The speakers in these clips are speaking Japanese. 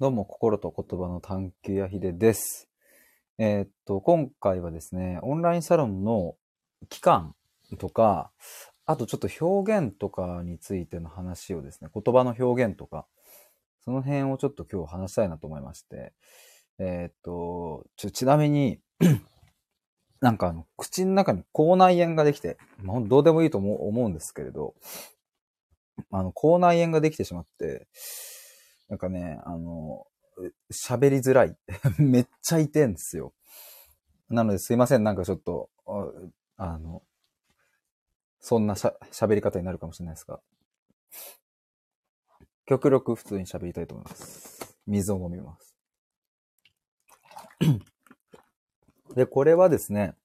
どうも、心と言葉の探求やひでです。えーっと、今回はですね、オンラインサロンの期間とか、あとちょっと表現とかについての話をですね、言葉の表現とか、その辺をちょっと今日話したいなと思いまして、えーっと、ちょ、ちなみに、なんかあの、口の中に口内炎ができて、まあ、どうでもいいと思うんですけれど、あの、口内炎ができてしまって、なんかね、あの、喋りづらい。めっちゃ痛いんですよ。なのですいません、なんかちょっと、あの、そんな喋り方になるかもしれないですが、極力普通に喋りたいと思います。水を飲みます。で、これはですね、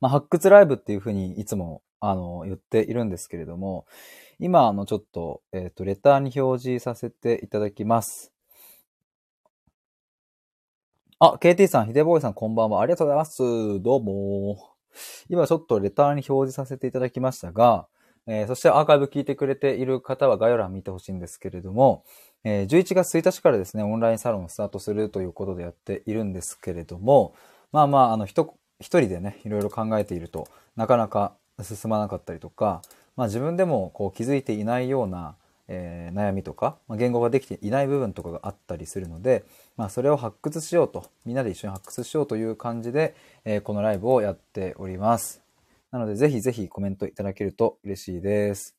まあ、発掘ライブっていうふうにいつも、あの、言っているんですけれども、今、あの、ちょっと、えっ、と、レターに表示させていただきます。あ、KT さん、ヒデボーイさん、こんばんは。ありがとうございます。どうも。今、ちょっとレターに表示させていただきましたが、えーそしてアーカイブ聞いてくれている方は概要欄見てほしいんですけれども、えー11月1日からですね、オンラインサロンをスタートするということでやっているんですけれども、まあまあ、あの、一一人でね、いろいろ考えているとなかなか進まなかったりとか、まあ自分でもこう気づいていないような、えー悩みとか、まあ、言語ができていない部分とかがあったりするので、まあそれを発掘しようと、みんなで一緒に発掘しようという感じで、えーこのライブをやっております。なのでぜひぜひコメントいただけると嬉しいです。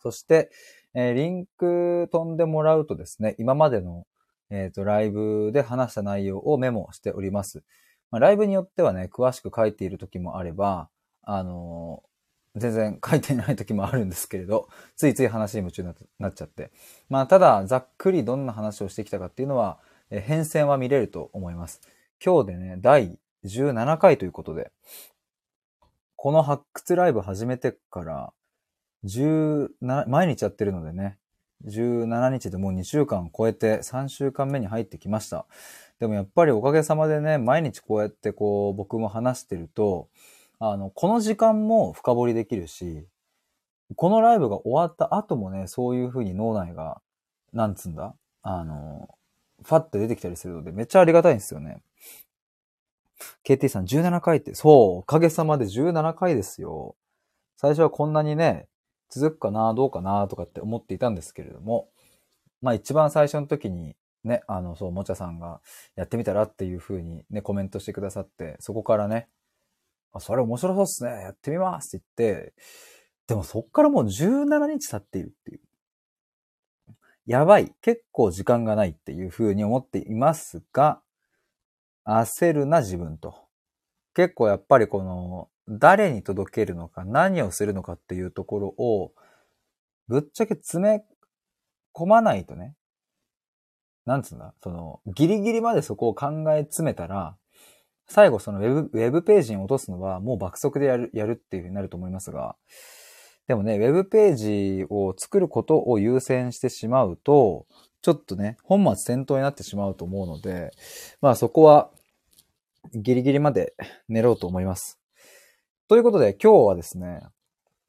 そして、えーリンク飛んでもらうとですね、今までの、えっ、と、ライブで話した内容をメモしております。ま、ライブによってはね、詳しく書いている時もあれば、あのー全然書いてない時もあるんですけれど、ついつい話に夢中になっちゃって。まあ、ただ、ざっくりどんな話をしてきたかっていうのは、え変遷は見れると思います。今日でね、第17回ということで、この発掘ライブ始めてから、17、毎日やってるのでね、17日でもう2週間超えて3週間目に入ってきました。でもやっぱりおかげさまでね、毎日こうやってこう僕も話してると、あの、この時間も深掘りできるし、このライブが終わった後もね、そういう風に脳内が、なんつんだ？あの、ファッて出てきたりするので、めっちゃありがたいんですよね。KT さん17回って、そう、おかげさまで17回ですよ。最初はこんなにね、続くかな、どうかな、とかって思っていたんですけれども、まあ一番最初の時にね、あの、そう、もちゃさんがやってみたらっていう風にね、コメントしてくださって、そこからね、あ、それ面白そうっすね、やってみますって言って、でもそっからもう17日経っているっていう。やばい。結構時間がないっていう風に思っていますが、焦るな自分と。結構やっぱりこの、誰に届けるのか、何をするのかっていうところを、ぶっちゃけ詰め込まないとね、なんつうんだ、その、ギリギリまでそこを考え詰めたら、最後そのウェブ、ウェブページに落とすのはもう爆速でやる、やるっていう風になると思いますが、でもね、ウェブページを作ることを優先してしまうと、ちょっとね、本末転倒になってしまうと思うので、まあそこはギリギリまで寝ろうと思います。ということで今日はですね、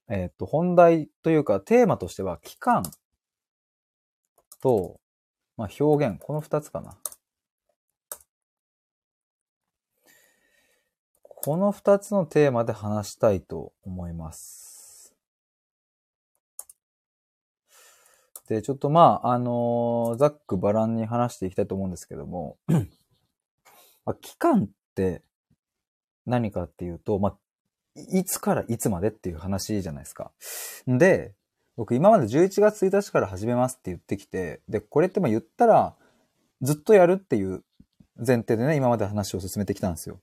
えっ、と、本題というかテーマとしては期間と、まあ表現、この二つかな。この二つのテーマで話したいと思います。で、ちょっとまあ、あのーざっくばらんに話していきたいと思うんですけども、まあ、期間って何かっていうと、まあ、いつからいつまでっていう話じゃないですか。で、僕今まで11月1日から始めますって言ってきて、で、これってまあ言ったら、ずっとやるっていう前提でね、今まで話を進めてきたんですよ。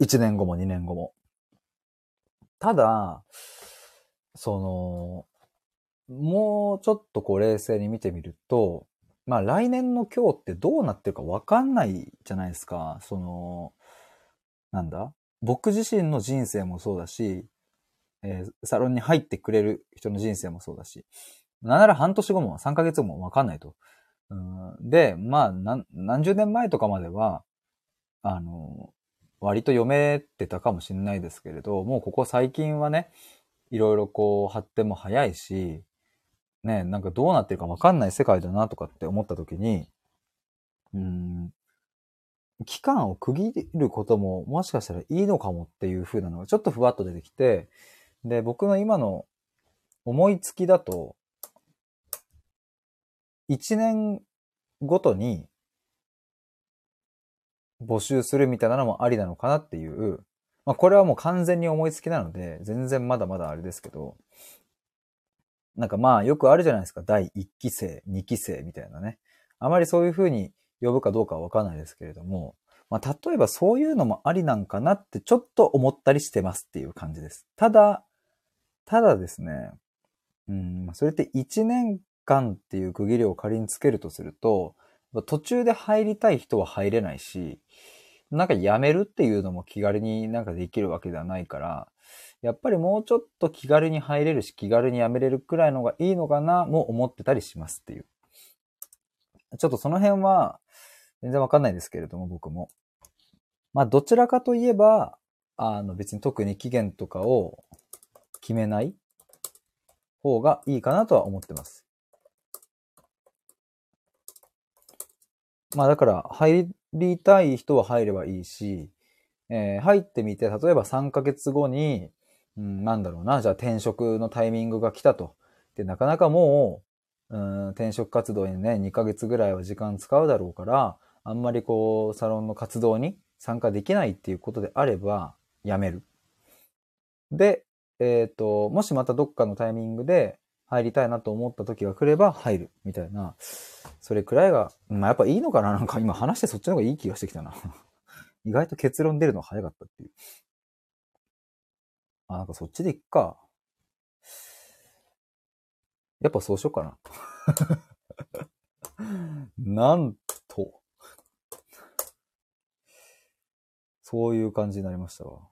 1年後も2年後も。ただ、その、もうちょっとこう冷静に見てみると、まあ来年の今日ってどうなってるかわかんないじゃないですか。その、なんだ？僕自身の人生もそうだし、えーサロンに入ってくれる人の人生もそうだし、なんなら半年後も3ヶ月後もわかんないと。うんで、まあ何、何十年前とかまでは、あの、割と読めてたかもしれないですけれど、もうここ最近はね、いろいろこう発展も早いし、ね、なんかどうなってるかわかんない世界だなとかって思った時に、うん、期間を区切ることももしかしたらいいのかもっていう風なのがちょっとふわっと出てきて、で、僕の今の思いつきだと、1年ごとに募集するみたいなのもありなのかなっていう、まあこれはもう完全に思いつきなので、全然まだまだあれですけど、なんかまあよくあるじゃないですか。第1期生、2期生みたいなね。あまりそういう風に呼ぶかどうかはわかんないですけれども、まあ例えばそういうのもありなんかなってちょっと思ったりしてますっていう感じです。ただ、ただですね、うん、それって1年間っていう区切りを仮につけるとすると、途中で入りたい人は入れないし、なんか辞めるっていうのも気軽になんかできるわけではないから、やっぱりもうちょっと気軽に入れるし、気軽に辞めれるくらいのがいいのかな、も思ってたりしますっていう。ちょっとその辺は、全然わかんないですけれども、僕も。まあ、どちらかといえば、あの、別に特に期限とかを決めない方がいいかなとは思ってます。まあ、だから、入りたい人は入ればいいし、えー、入ってみて、例えば3ヶ月後に、うん、なんだろうな、じゃあ転職のタイミングが来たと。で、なかなかもう、うん、転職活動にね、2ヶ月ぐらいは時間使うだろうから、あんまりこう、サロンの活動に参加できないっていうことであれば、やめる。で、えっ、ー、と、もしまたどっかのタイミングで入りたいなと思った時が来れば入る。みたいな。それくらいが、まあやっぱいいのかな？なんか今話してそっちの方がいい気がしてきたな。意外と結論出るの早かったっていう。あ、なんかそっちでいっか。やっぱそうしようかな。なんと。そういう感じになりましたわ。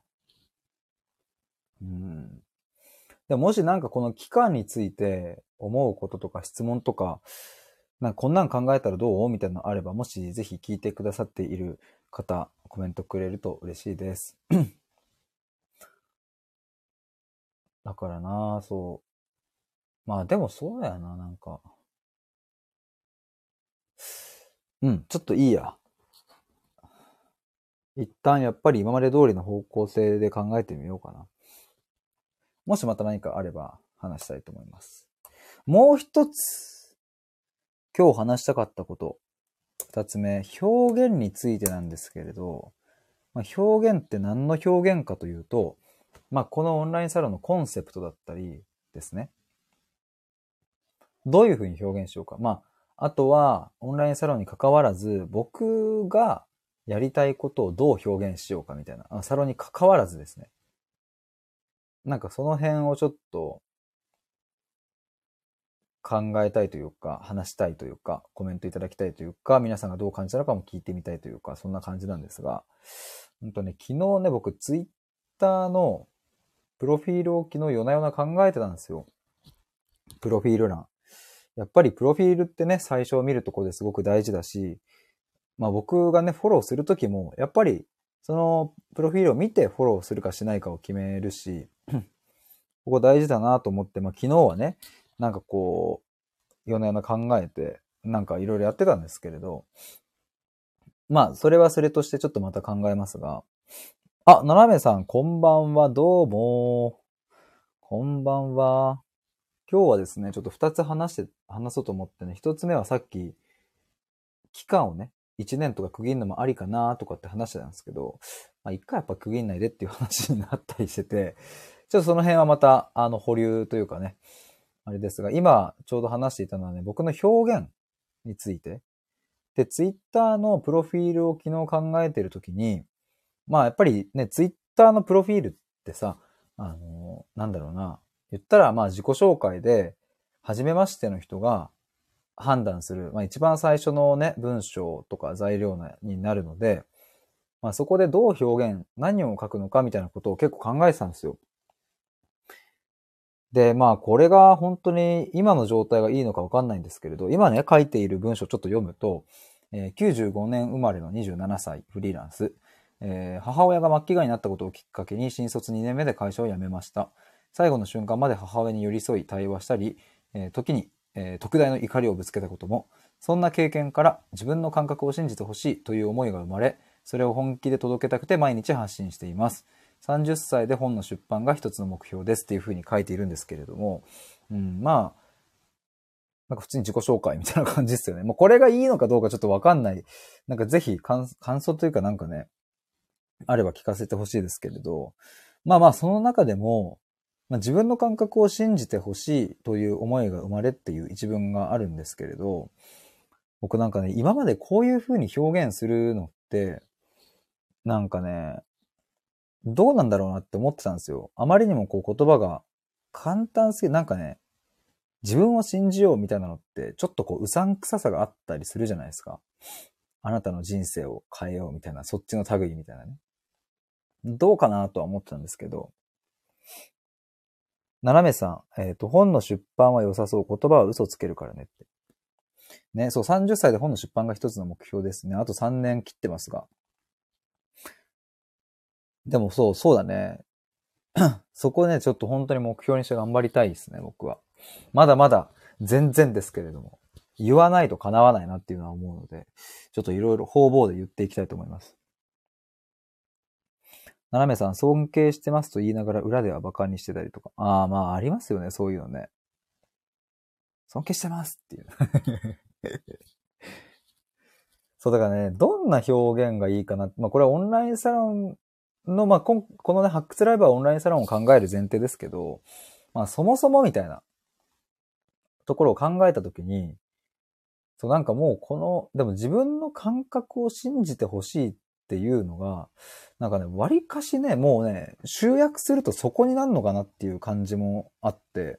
うん。でもしなんかこの期間について思うこととか質問とか、なんかこんなん考えたらどう？みたいなのあれば、もしぜひ聞いてくださっている方、コメントくれると嬉しいです。だからなそう。まあでもそうだよな、なんか。うん、ちょっといいや。一旦やっぱり今まで通りの方向性で考えてみようかな。もしまた何かあれば話したいと思います。もう一つ、今日話したかったこと。二つ目、表現についてなんですけれど、まあ、表現って何の表現かというと、まあ、このオンラインサロンのコンセプトだったりですね。どういうふうに表現しようか。まあ、あとは、オンラインサロンに関わらず、僕がやりたいことをどう表現しようかみたいな。サロンに関わらずですね。なんかその辺をちょっと考えたいというか、話したいというか、コメントいただきたいというか、皆さんがどう感じたのかも聞いてみたいというか、そんな感じなんですが、本当ね、昨日ね、僕ツイッターのプロフィールを昨日夜な夜な考えてたんですよ。プロフィール欄。やっぱりプロフィールってね、最初見るとこですごく大事だし、まあ僕がね、フォローするときも、やっぱりそのプロフィールを見てフォローするかしないかを決めるし、ここ大事だなと思って、まあ昨日はね、なんかこう、夜な夜な考えて、なんかいろいろやってたんですけれど、まあ、それはそれとしてちょっとまた考えますが、あ、ななめさん、こんばんは、どうも。こんばんは。今日はですね、ちょっと二つ話して、話そうと思ってね、一つ目はさっき、期間をね、一年とか区切るのもありかなとかって話してたんですけど、まあ一回やっぱ区切んないでっていう話になったりしてて、ちょっとその辺はまた、あの、保留というかね、あれですが、今ちょうど話していたのはね、僕の表現について。で、ツイッターのプロフィールを昨日考えてるときに、まあやっぱりね、ツイッターのプロフィールってさ、あの、なんだろうな、言ったらまあ自己紹介で、初めましての人が判断する、まあ一番最初のね、文章とか材料になるので、まあそこでどう表現、何を書くのかみたいなことを結構考えてたんですよ。で、まあ、これが本当に今の状態がいいのかわかんないんですけれど、今ね、書いている文章ちょっと読むと、えー、95年生まれの27歳、フリーランス。えー、母親が末期がんになったことをきっかけに新卒2年目で会社を辞めました。最後の瞬間まで母親に寄り添い対話したり、えー、時にえー、特大の怒りをぶつけたことも、そんな経験から自分の感覚を信じてほしいという思いが生まれ、それを本気で届けたくて毎日発信しています。30歳で本の出版が一つの目標ですっていうふうに書いているんですけれども、うん、まあ、なんか普通に自己紹介みたいな感じですよね。もうこれがいいのかどうかちょっとわかんない。なんかぜひ感想というかなんかね、あれば聞かせてほしいですけれど、まあまあその中でも、まあ、自分の感覚を信じてほしいという思いが生まれっていう一文があるんですけれど、僕なんかね、今までこういう風に表現するのって、なんかね、どうなんだろうなって思ってたんですよ。あまりにもこう言葉が簡単すぎなんかね、自分を信じようみたいなのって、ちょっとこう、うさんくささがあったりするじゃないですか。あなたの人生を変えようみたいな、そっちの類みたいなね。どうかなとは思ってたんですけど、斜めさん、えっ、ー、と、本の出版は良さそう。言葉は嘘つけるからねって。ね、そう、30歳で本の出版が一つの目標ですね。あと3年切ってますが。でもそう、そうだね。そこね、ちょっと本当に目標にして頑張りたいですね、僕は。まだまだ全然ですけれども。言わないと叶わないなっていうのは思うので、ちょっといろいろ方々で言っていきたいと思います。斜めさん、尊敬してますと言いながら裏では馬鹿にしてたりとか。ああ、まあありますよね、そういうのね。尊敬してますっていう。そうだからね、どんな表現がいいかな。まあこれはオンラインサロンの、まあこのね、発掘ライブはオンラインサロンを考える前提ですけど、まあそもそもみたいなところを考えたときに、そうなんかもうこの、でも自分の感覚を信じてほしいっていうのが、なんかね、割かしね、もうね、集約するとそこになるのかなっていう感じもあって、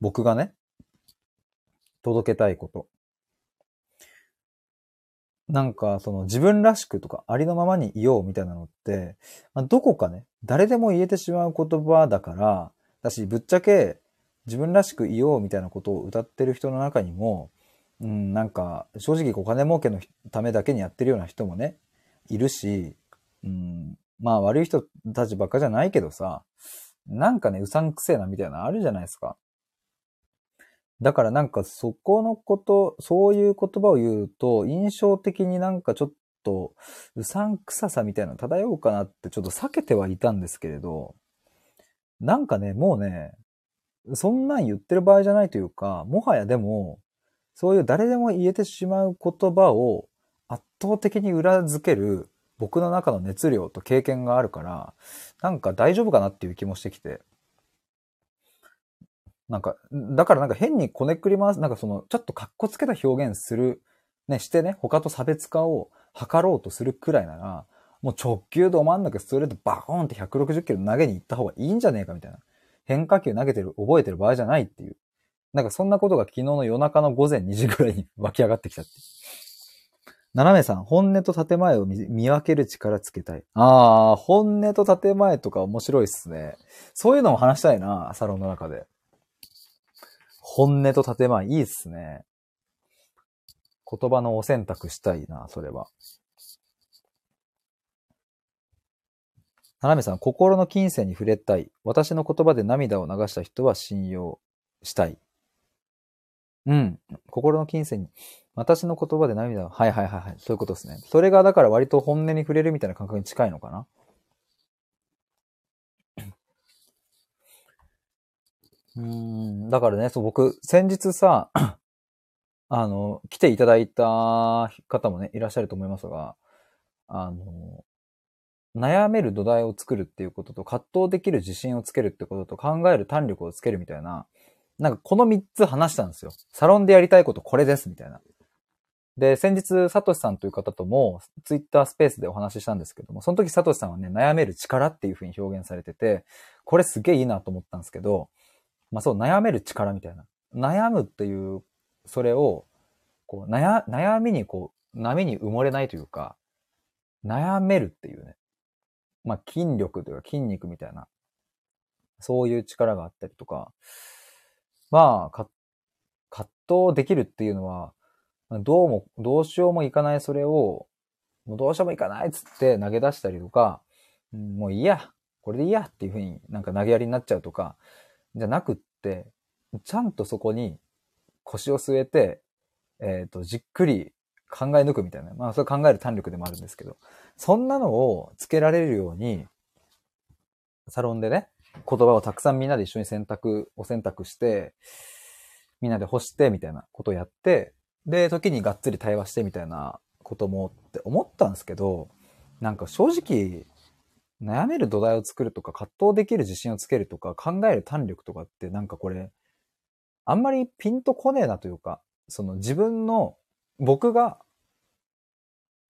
僕がね、届けたいこと。なんか、その自分らしくとか、ありのままにいようみたいなのって、まあ、どこかね、誰でも言えてしまう言葉だから、だし、ぶっちゃけ自分らしくいようみたいなことを歌ってる人の中にも、うん、なんか、正直お金儲けのためだけにやってるような人もね、いるし、うん、まあ悪い人たちばっかじゃないけどさ、なんかね、うさんくせえなみたいなのあるじゃないですか。だからなんかそこのこと、そういう言葉を言うと、印象的になんかちょっと、うさんくささみたいなの漂うかなってちょっと避けてはいたんですけれど、なんかね、もうね、そんなん言ってる場合じゃないというか、もはやでも、そういう誰でも言えてしまう言葉を圧倒的に裏付ける僕の中の熱量と経験があるから、なんか大丈夫かなっていう気もしてきて。なんか、だからなんか変にこねくり回す、なんかその、ちょっと格好つけた表現する、ね、してね、他と差別化を図ろうとするくらいなら、もう直球ど真ん中ストレートバコーンって160キロ投げに行った方がいいんじゃねえかみたいな。変化球投げてる、覚えてる場合じゃないっていう。なんかそんなことが昨日の夜中の午前2時ぐらいに 湧き上がってきたって。斜めさん、本音と建前を見分ける力つけたい。ああ、本音と建前とか面白いっすね。そういうのも話したいな、サロンの中で。本音と建前、いいっすね。言葉のお選択したいな、それは。斜めさん、心の金銭に触れたい。私の言葉で涙を流した人は信用したい。うん。心の金銭に。私の言葉で涙を。はいはいはいはい。そういうことですね。それがだから割と本音に触れるみたいな感覚に近いのかな。うん。だからね、そう、僕、先日さ、あの、来ていただいた方もね、いらっしゃると思いますが、あの、悩める土台を作るっていうことと、葛藤できる自信をつけるってことと、考える胆力をつけるみたいな、なんかこの3つ話したんですよ。サロンでやりたいことこれです、みたいな。で、先日、サトシさんという方とも、ツイッタースペースでお話ししたんですけども、その時サトシさんはね、悩める力っていう風に表現されてて、これすげえいいなと思ったんですけど、まあそう、悩める力みたいな。悩むっていう、それを、こう、悩、悩みにこう、波に埋もれないというか、悩めるっていうね。まあ筋力というか筋肉みたいな、そういう力があったりとか、まあ、葛藤できるっていうのは、どうも、どうしようもいかないそれを、もうどうしようもいかないっつって投げ出したりとか、もういいや、これでいいやっていうふうになんか投げやりになっちゃうとか、じゃなくって、ちゃんとそこに腰を据えて、えっ、と、じっくり考え抜くみたいな。まあ、それ考える胆力でもあるんですけど、そんなのをつけられるように、サロンでね、言葉をたくさんみんなで一緒に選択、お選択して、みんなで干して、みたいなことをやって、で、時にがっつり対話してみたいなこともって思ったんですけど、なんか正直、悩める土台を作るとか、葛藤できる自信をつけるとか、考える胆力とかってなんかこれ、あんまりピンとこねえなというか、その自分の、僕が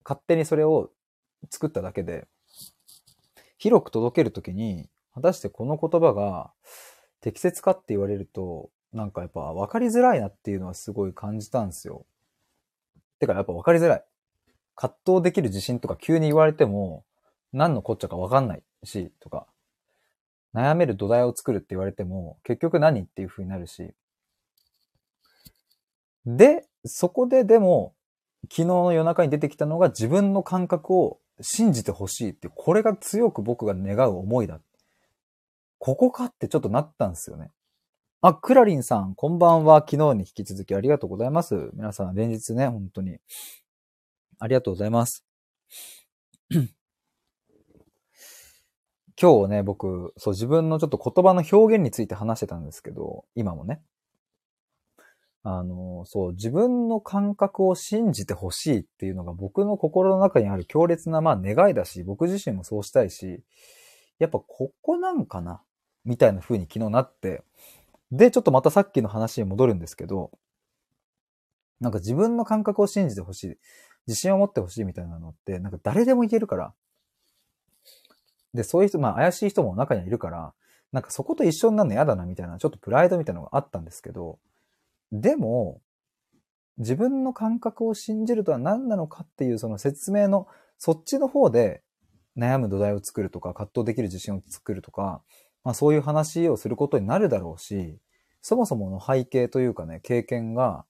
勝手にそれを作っただけで、広く届けるときに、果たしてこの言葉が適切かって言われると、なんかやっぱ分かりづらいなっていうのはすごい感じたんですよ。てかやっぱ分かりづらい。葛藤できる自信とか急に言われても、何のこっちゃか分かんないし、とか、悩める土台を作るって言われても、結局何っていう風になるし。で、そこででも、昨日の夜中に出てきたのが自分の感覚を信じてほしいって、これが強く僕が願う思いだ。ここかってちょっとなったんですよね。あ、クラリンさん、こんばんは。昨日に引き続きありがとうございます。皆さん、連日ね、本当に。ありがとうございます。今日ね、僕、そう、自分のちょっと言葉の表現について話してたんですけど、今もね。あの、そう、自分の感覚を信じてほしいっていうのが僕の心の中にある強烈な、まあ願いだし、僕自身もそうしたいし、やっぱここなんかなみたいな風に昨日なって、で、ちょっとまたさっきの話に戻るんですけど、なんか自分の感覚を信じてほしい、自信を持ってほしいみたいなのって、なんか誰でも言えるから。で、そういう人、まあ怪しい人も中にはいるから、なんかそこと一緒になるの嫌だなみたいな、ちょっとプライドみたいなのがあったんですけど、でも、自分の感覚を信じるとは何なのかっていうその説明の、そっちの方で悩む土台を作るとか、葛藤できる自信を作るとか、まあそういう話をすることになるだろうし、そもそもの背景というかね、経験が、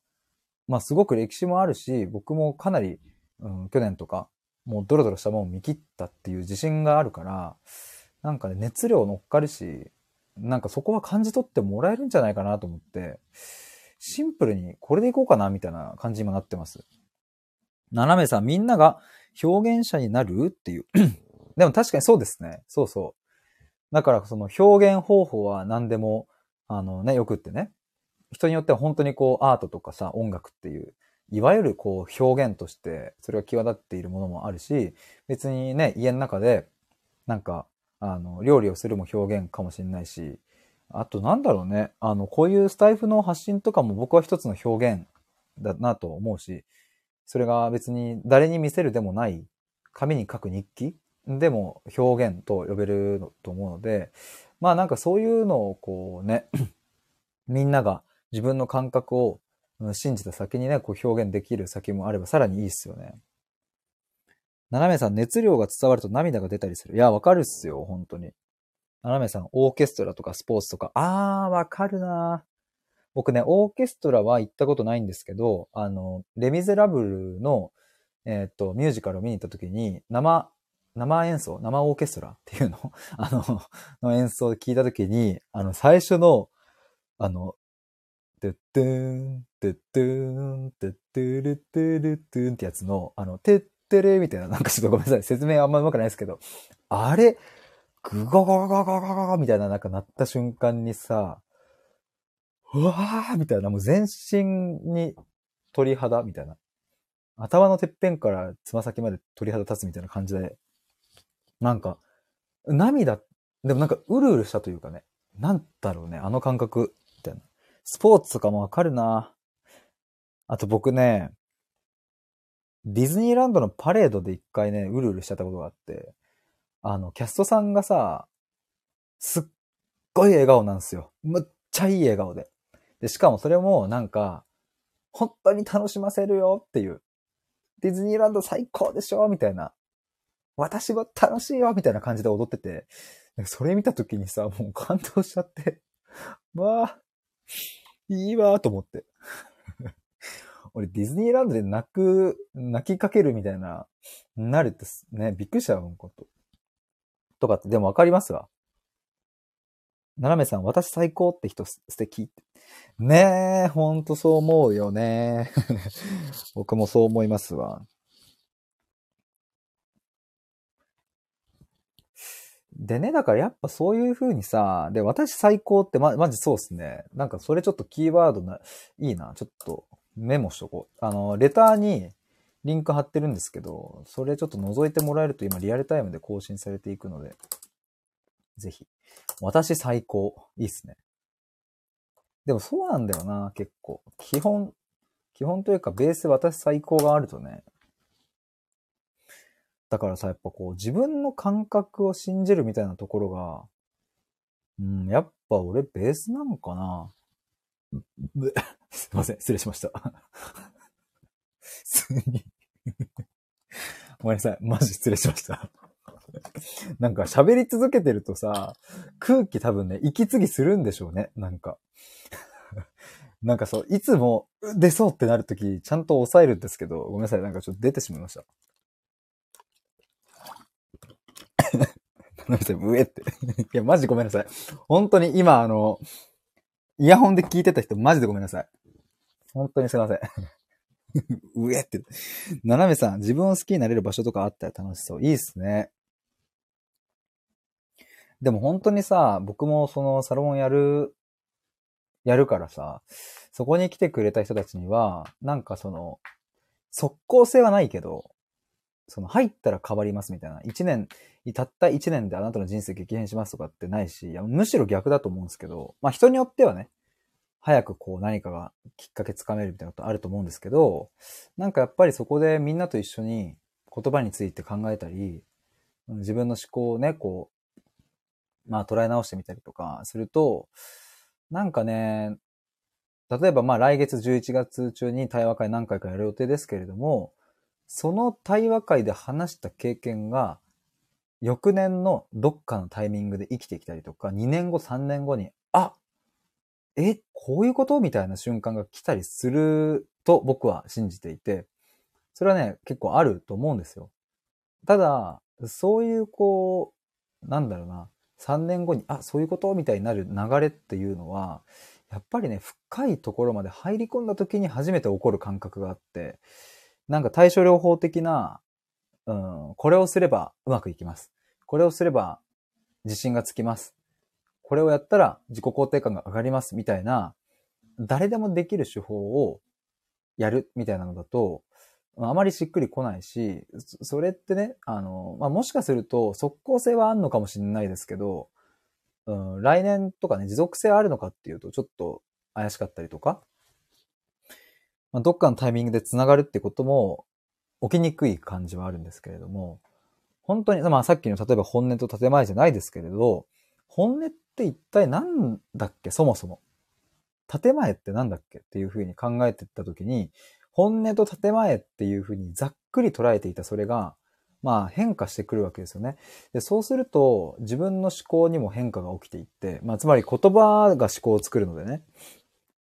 まあすごく歴史もあるし、僕もかなり、うん、去年とか、もうドロドロしたものを見切ったっていう自信があるから、なんかね、熱量乗っかるし、なんかそこは感じ取ってもらえるんじゃないかなと思って、シンプルにこれでいこうかなみたいな感じにもなってます。斜めさん、みんなが表現者になるっていう。でも確かにそうですね。そうそう。だからその表現方法は何でも、あのね、よくってね。人によっては本当にこうアートとかさ、音楽っていう、いわゆるこう表現としてそれが際立っているものもあるし、別にね、家の中でなんか、あの、料理をするも表現かもしれないし、あとなんだろうね。あの、こういうスタイフの発信とかも僕は一つの表現だなと思うし、それが別に誰に見せるでもない、紙に書く日記でも表現と呼べると思うので、まあなんかそういうのをこうね、みんなが自分の感覚を信じた先にね、こう表現できる先もあればさらにいいっすよね。斜めさん、熱量が伝わると涙が出たりする。いや、わかるっすよ、本当に。斜めさん、オーケストラとかスポーツとか、あー、わかるな僕ね、オーケストラは行ったことないんですけど、あの、レミゼラブルの、えっ、と、ミュージカルを見に行った時に、生、生演奏、生オーケストラっていうの？あの、の演奏で聞いた時に、あの、最初の、あの、てってーん、てってーん、てってるてるてーんってやつの、あの、てってれみたいな、なんかちょっとごめんなさい、説明あんま上手くないですけど、あれ、グゴゴゴゴゴゴゴみたいななんか鳴った瞬間にさ、うわーみたいな、もう全身に鳥肌みたいな。頭のてっぺんからつま先まで鳥肌立つみたいな感じで、なんか、涙、でもなんかうるうるしたというかね、なんだろうね、あの感覚、みたいな。スポーツとかもわかるなあと僕ね、ディズニーランドのパレードで一回ね、うるうるしちゃったことがあって、あの、キャストさんがさ、すっごい笑顔なんですよ。むっちゃいい笑顔で。で、しかもそれもなんか、本当に楽しませるよっていう。ディズニーランド最高でしょみたいな。私も楽しいよみたいな感じで踊ってて。それ見た時にさ、もう感動しちゃって。まあ、いいわーと思って。俺ディズニーランドで泣く、泣きかけるみたいな、なるってね、びっくりしたよ、こと。とかって、でもわかりますわ。ななめさん、私最高って人素敵。ねえ、ほんとそう思うよね。僕もそう思いますわ。でね、だからやっぱそういう風にさ、で、私最高ってま、まじそうっすね。なんかそれちょっとキーワードな、いいな。ちょっとメモしとこう。あの、レターにリンク貼ってるんですけど、それちょっと覗いてもらえると今リアルタイムで更新されていくので、ぜひ。私最高。いいっすね。でもそうなんだよな、結構。基本、基本というかベース私最高があるとね、だからさ、やっぱこう、自分の感覚を信じるみたいなところが、うん、やっぱ俺ベースなのかなすいません、失礼しました。普通にごめんなさい、マジ失礼しましたなんか喋り続けてるとさ、空気多分ね、息継ぎするんでしょうね、なんか。なんかそう、いつも出そうってなるとき、ちゃんと抑えるんですけど、ごめんなさい、なんかちょっと出てしまいました。ごめんなさい、ブエって。いや、マジごめんなさい。本当に今、あの、イヤホンで聞いてた人、マジでごめんなさい。本当にすいません。うえって。斜めさん、自分を好きになれる場所とかあったら楽しそう。いいっすね。でも本当にさ、僕もそのサロンやる、やるからさ、そこに来てくれた人たちには、なんかその、即効性はないけど、その入ったら変わりますみたいな。一年、たった一年であなたの人生激変しますとかってないし、いやむしろ逆だと思うんですけど、まあ人によってはね、早くこう何かがきっかけつかめるみたいなことあると思うんですけど、なんかやっぱりそこでみんなと一緒に言葉について考えたり、自分の思考をね、こう、まあ捉え直してみたりとかすると、なんかね、例えばまあ来月11月中に対話会何回かやる予定ですけれども、その対話会で話した経験が、翌年のどっかのタイミングで生きてきたりとか、2年後、3年後に、あえ、こういうこと？みたいな瞬間が来たりすると僕は信じていて、それはね、結構あると思うんですよ。ただ、そういうこう、なんだろうな、3年後に、あ、そういうこと？みたいになる流れっていうのは、やっぱりね、深いところまで入り込んだ時に初めて起こる感覚があって、なんか対処療法的な、うん、これをすればうまくいきます。これをすれば自信がつきます。これをやったら自己肯定感が上がりますみたいな、誰でもできる手法をやるみたいなのだと、あまりしっくりこないし、それってね、あの、まあ、もしかすると即効性はあるのかもしれないですけど、うん、来年とかね、持続性あるのかっていうとちょっと怪しかったりとか、まあ、どっかのタイミングで繋がるってことも起きにくい感じはあるんですけれども、本当に、まあさっきの例えば本音と建前じゃないですけれど、本音って一体何だっけ？そもそも。建前って何だっけ？っていうふうに考えていったときに、本音と建前っていうふうにざっくり捉えていたそれが、まあ変化してくるわけですよね。で、そうすると自分の思考にも変化が起きていって、まあつまり言葉が思考を作るのでね、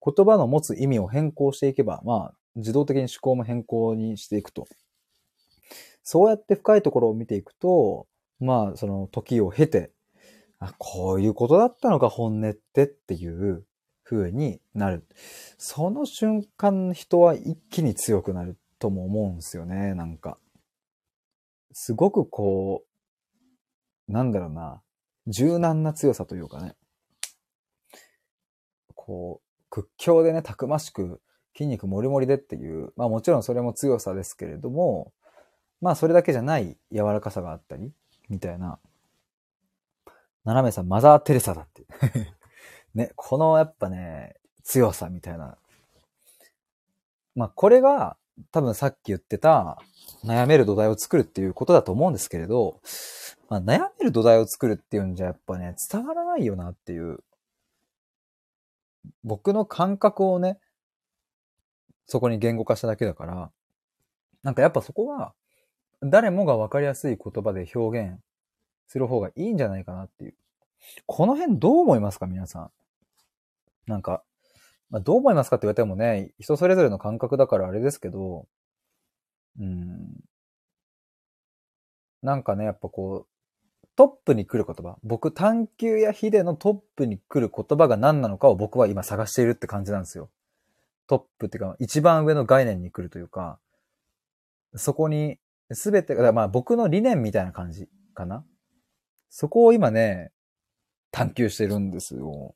言葉の持つ意味を変更していけば、まあ、自動的に思考も変更にしていくと。そうやって深いところを見ていくと、まあ、その時を経て、あ、こういうことだったのか、本音ってっていう風になる。その瞬間、人は一気に強くなるとも思うんですよね、なんか。すごくこう、なんだろうな、柔軟な強さというかね。こう、屈強でね、たくましく筋肉もりもりでっていう、まあもちろんそれも強さですけれども、まあそれだけじゃない柔らかさがあったり、みたいな。斜めさん、マザー・テレサだって。ね、このやっぱね、強さみたいな。まあこれが多分さっき言ってた悩める土台を作るっていうことだと思うんですけれど、まあ、悩める土台を作るっていうんじゃやっぱね、伝わらないよなっていう僕の感覚をね、そこに言語化しただけだから、なんかやっぱそこは、誰もがわかりやすい言葉で表現する方がいいんじゃないかなっていう。この辺どう思いますか皆さん？なんか、まあ、どう思いますかって言われてもね、人それぞれの感覚だからあれですけど、うん。なんかね、やっぱこう、トップに来る言葉。僕、探求やヒデのトップに来る言葉が何なのかを僕は今探しているって感じなんですよ。トップっていうか、一番上の概念に来るというか、そこに、すべてが、まあ僕の理念みたいな感じかな。そこを今ね、探求してるんですよ。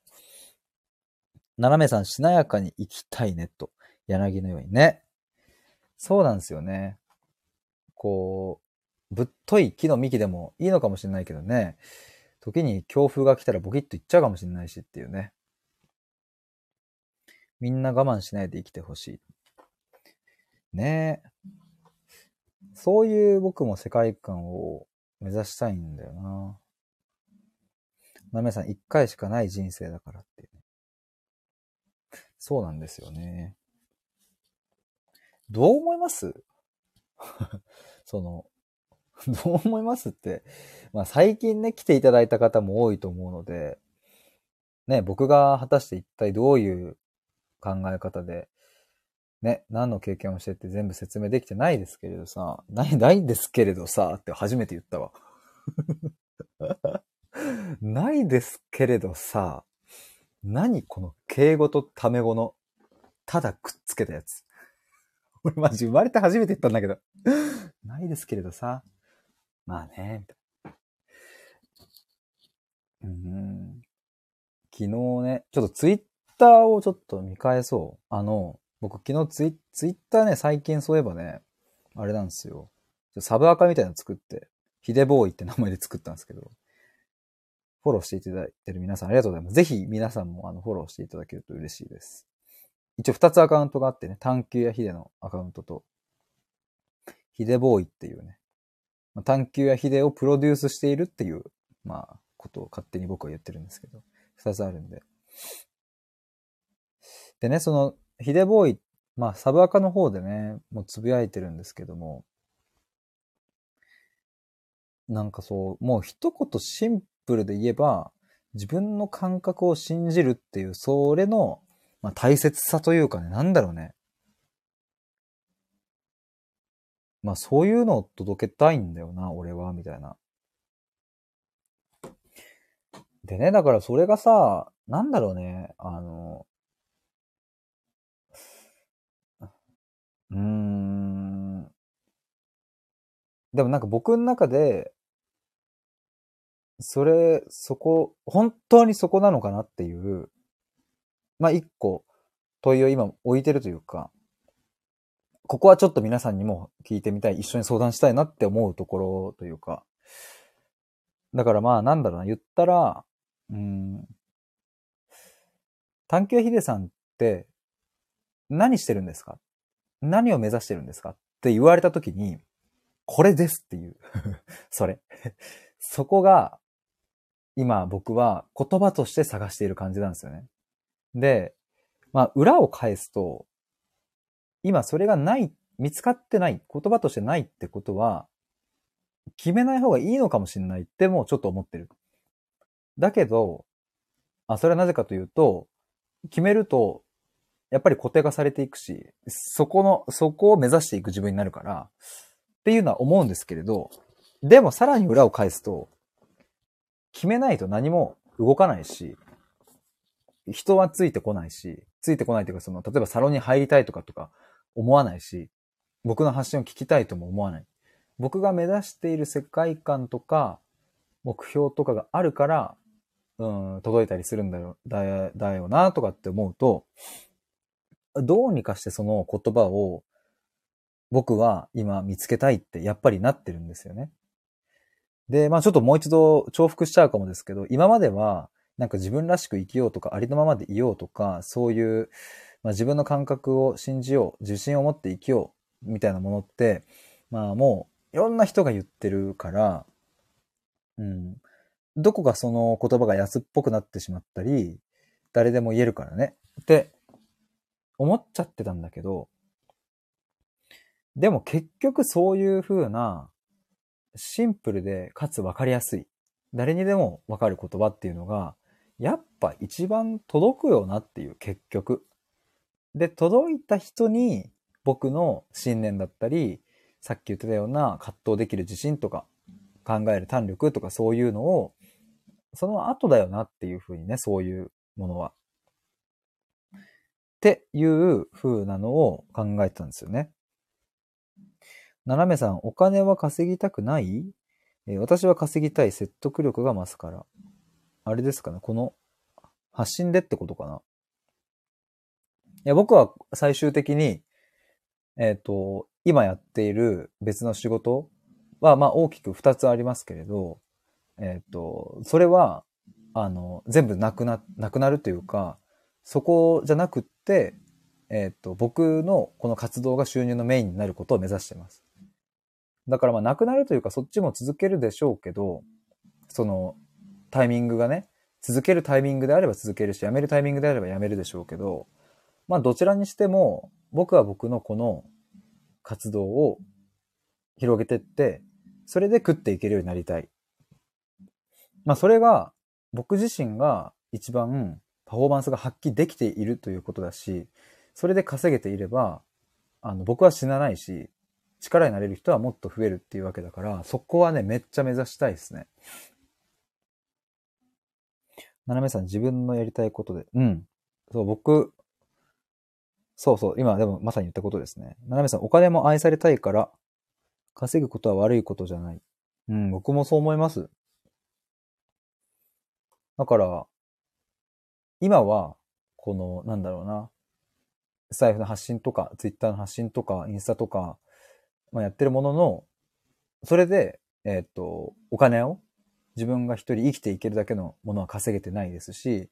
斜めさん、しなやかに生きたいねと。柳のようにね。そうなんですよね。こう、ぶっとい木の幹でもいいのかもしれないけどね。時に強風が来たらボキッといっちゃうかもしれないしっていうね。みんな我慢しないで生きてほしい。ねえ。そういう僕も世界観を目指したいんだよな。なめさん、一回しかない人生だからっていう。そうなんですよね。どう思います？その、どう思いますって、まあ最近ね、来ていただいた方も多いと思うので、ね、僕が果たして一体どういう考え方で、ね、何の経験をしてって全部説明できてないですけれどさ、ない、ないんですけれどさ、って初めて言ったわ。ないですけれどさ、何この敬語とタメ語の、ただくっつけたやつ。俺マジ生まれて初めて言ったんだけど。ないですけれどさ。まあね、うん。昨日ね、ちょっとツイッターをちょっと見返そう。あの、僕昨日ツイツイッターね、最近そういえばね、あれなんですよ。サブアカみたいなの作って、ヒデボーイって名前で作ったんですけど、フォローしていただいてる皆さんありがとうございます。ぜひ皆さんもあのフォローしていただけると嬉しいです。一応二つアカウントがあってね、探求やヒデのアカウントと、ヒデボーイっていうね、まあ、探求やヒデをプロデュースしているっていう、まあ、ことを勝手に僕は言ってるんですけど、二つあるんで。でね、その、ヒデボーイ、まあ、サブアカの方でね、もうつぶやいてるんですけども、なんかそう、もう一言シンプルで言えば、自分の感覚を信じるっていう、それの、まあ、大切さというかね、なんだろうね。まあそういうのを届けたいんだよな、俺は、みたいな。でね、だからそれがさ、なんだろうね、あの、うーん。でもなんか僕の中で、それ、そこ、本当にそこなのかなっていう、まあ一個問いを今置いてるというか、ここはちょっと皆さんにも聞いてみたい、一緒に相談したいなって思うところというか、だからまあなんだろうな、言ったら、うん、探求秀さんって何してるんですか？何を目指してるんですか？って言われた時に、これですっていう。それ。そこが、今僕は言葉として探している感じなんですよね。で、まあ裏を返すと、今それがない、見つかってない、言葉としてないってことは、決めない方がいいのかもしれないってもうちょっと思ってる。だけど、あ、それはなぜかというと、決めるとやっぱり固定化されていくし、そこの、そこを目指していく自分になるから、っていうのは思うんですけれど、でもさらに裏を返すと、決めないと何も動かないし、人はついてこないし、ついてこないというか、その、例えばサロンに入りたいとかとか思わないし、僕の発信を聞きたいとも思わない。僕が目指している世界観とか、目標とかがあるから、うん、届いたりするんだよ、だだよな、とかって思うと、どうにかしてその言葉を僕は今見つけたいってやっぱりなってるんですよね。で、まあちょっともう一度重複しちゃうかもですけど、今まではなんか自分らしく生きようとか、ありのままでいようとか、そういう、まあ、自分の感覚を信じよう、自信を持って生きよう、みたいなものって、まあもういろんな人が言ってるから、うん。どこかその言葉が安っぽくなってしまったり、誰でも言えるからね。って思っちゃってたんだけど、でも結局そういう風なシンプルでかつわかりやすい、誰にでもわかる言葉っていうのが、やっぱ一番届くよなっていう結局。で、届いた人に僕の信念だったり、さっき言ってたような葛藤できる自信とか考える胆力とかそういうのを、その後だよなっていうふうにね、そういうものは。っていう風なのを考えてたんですよね。斜めさん、お金は稼ぎたくない？えー、私は稼ぎたい説得力が増すから。あれですかね、この発信でってことかな。いや、僕は最終的に、えっ、ー、と、今やっている別の仕事は、まあ大きく二つありますけれど、えっ、ー、と、それは、あの、全部なくな、なくなるというか、そこじゃなくって、えっ、ー、と、僕のこの活動が収入のメインになることを目指しています。だからまあなくなるというかそっちも続けるでしょうけど、そのタイミングがね、続けるタイミングであれば続けるし、やめるタイミングであればやめるでしょうけど、まあどちらにしても僕は僕のこの活動を広げてって、それで食っていけるようになりたい。まあそれが僕自身が一番パフォーマンスが発揮できているということだし、それで稼げていれば、あの僕は死なないし、力になれる人はもっと増えるっていうわけだから、そこはね、めっちゃ目指したいですね。ななめさん、自分のやりたいことで。うん。そう、僕、そうそう、今でもまさに言ったことですね。ななめさん、お金も愛されたいから、稼ぐことは悪いことじゃない。うん、僕もそう思います。だから、今は、この、なんだろうな、財布の発信とか、ツイッターの発信とか、インスタとか、まあ、やってるものの、それで、えっ、と、お金を自分が一人生きていけるだけのものは稼げてないですし、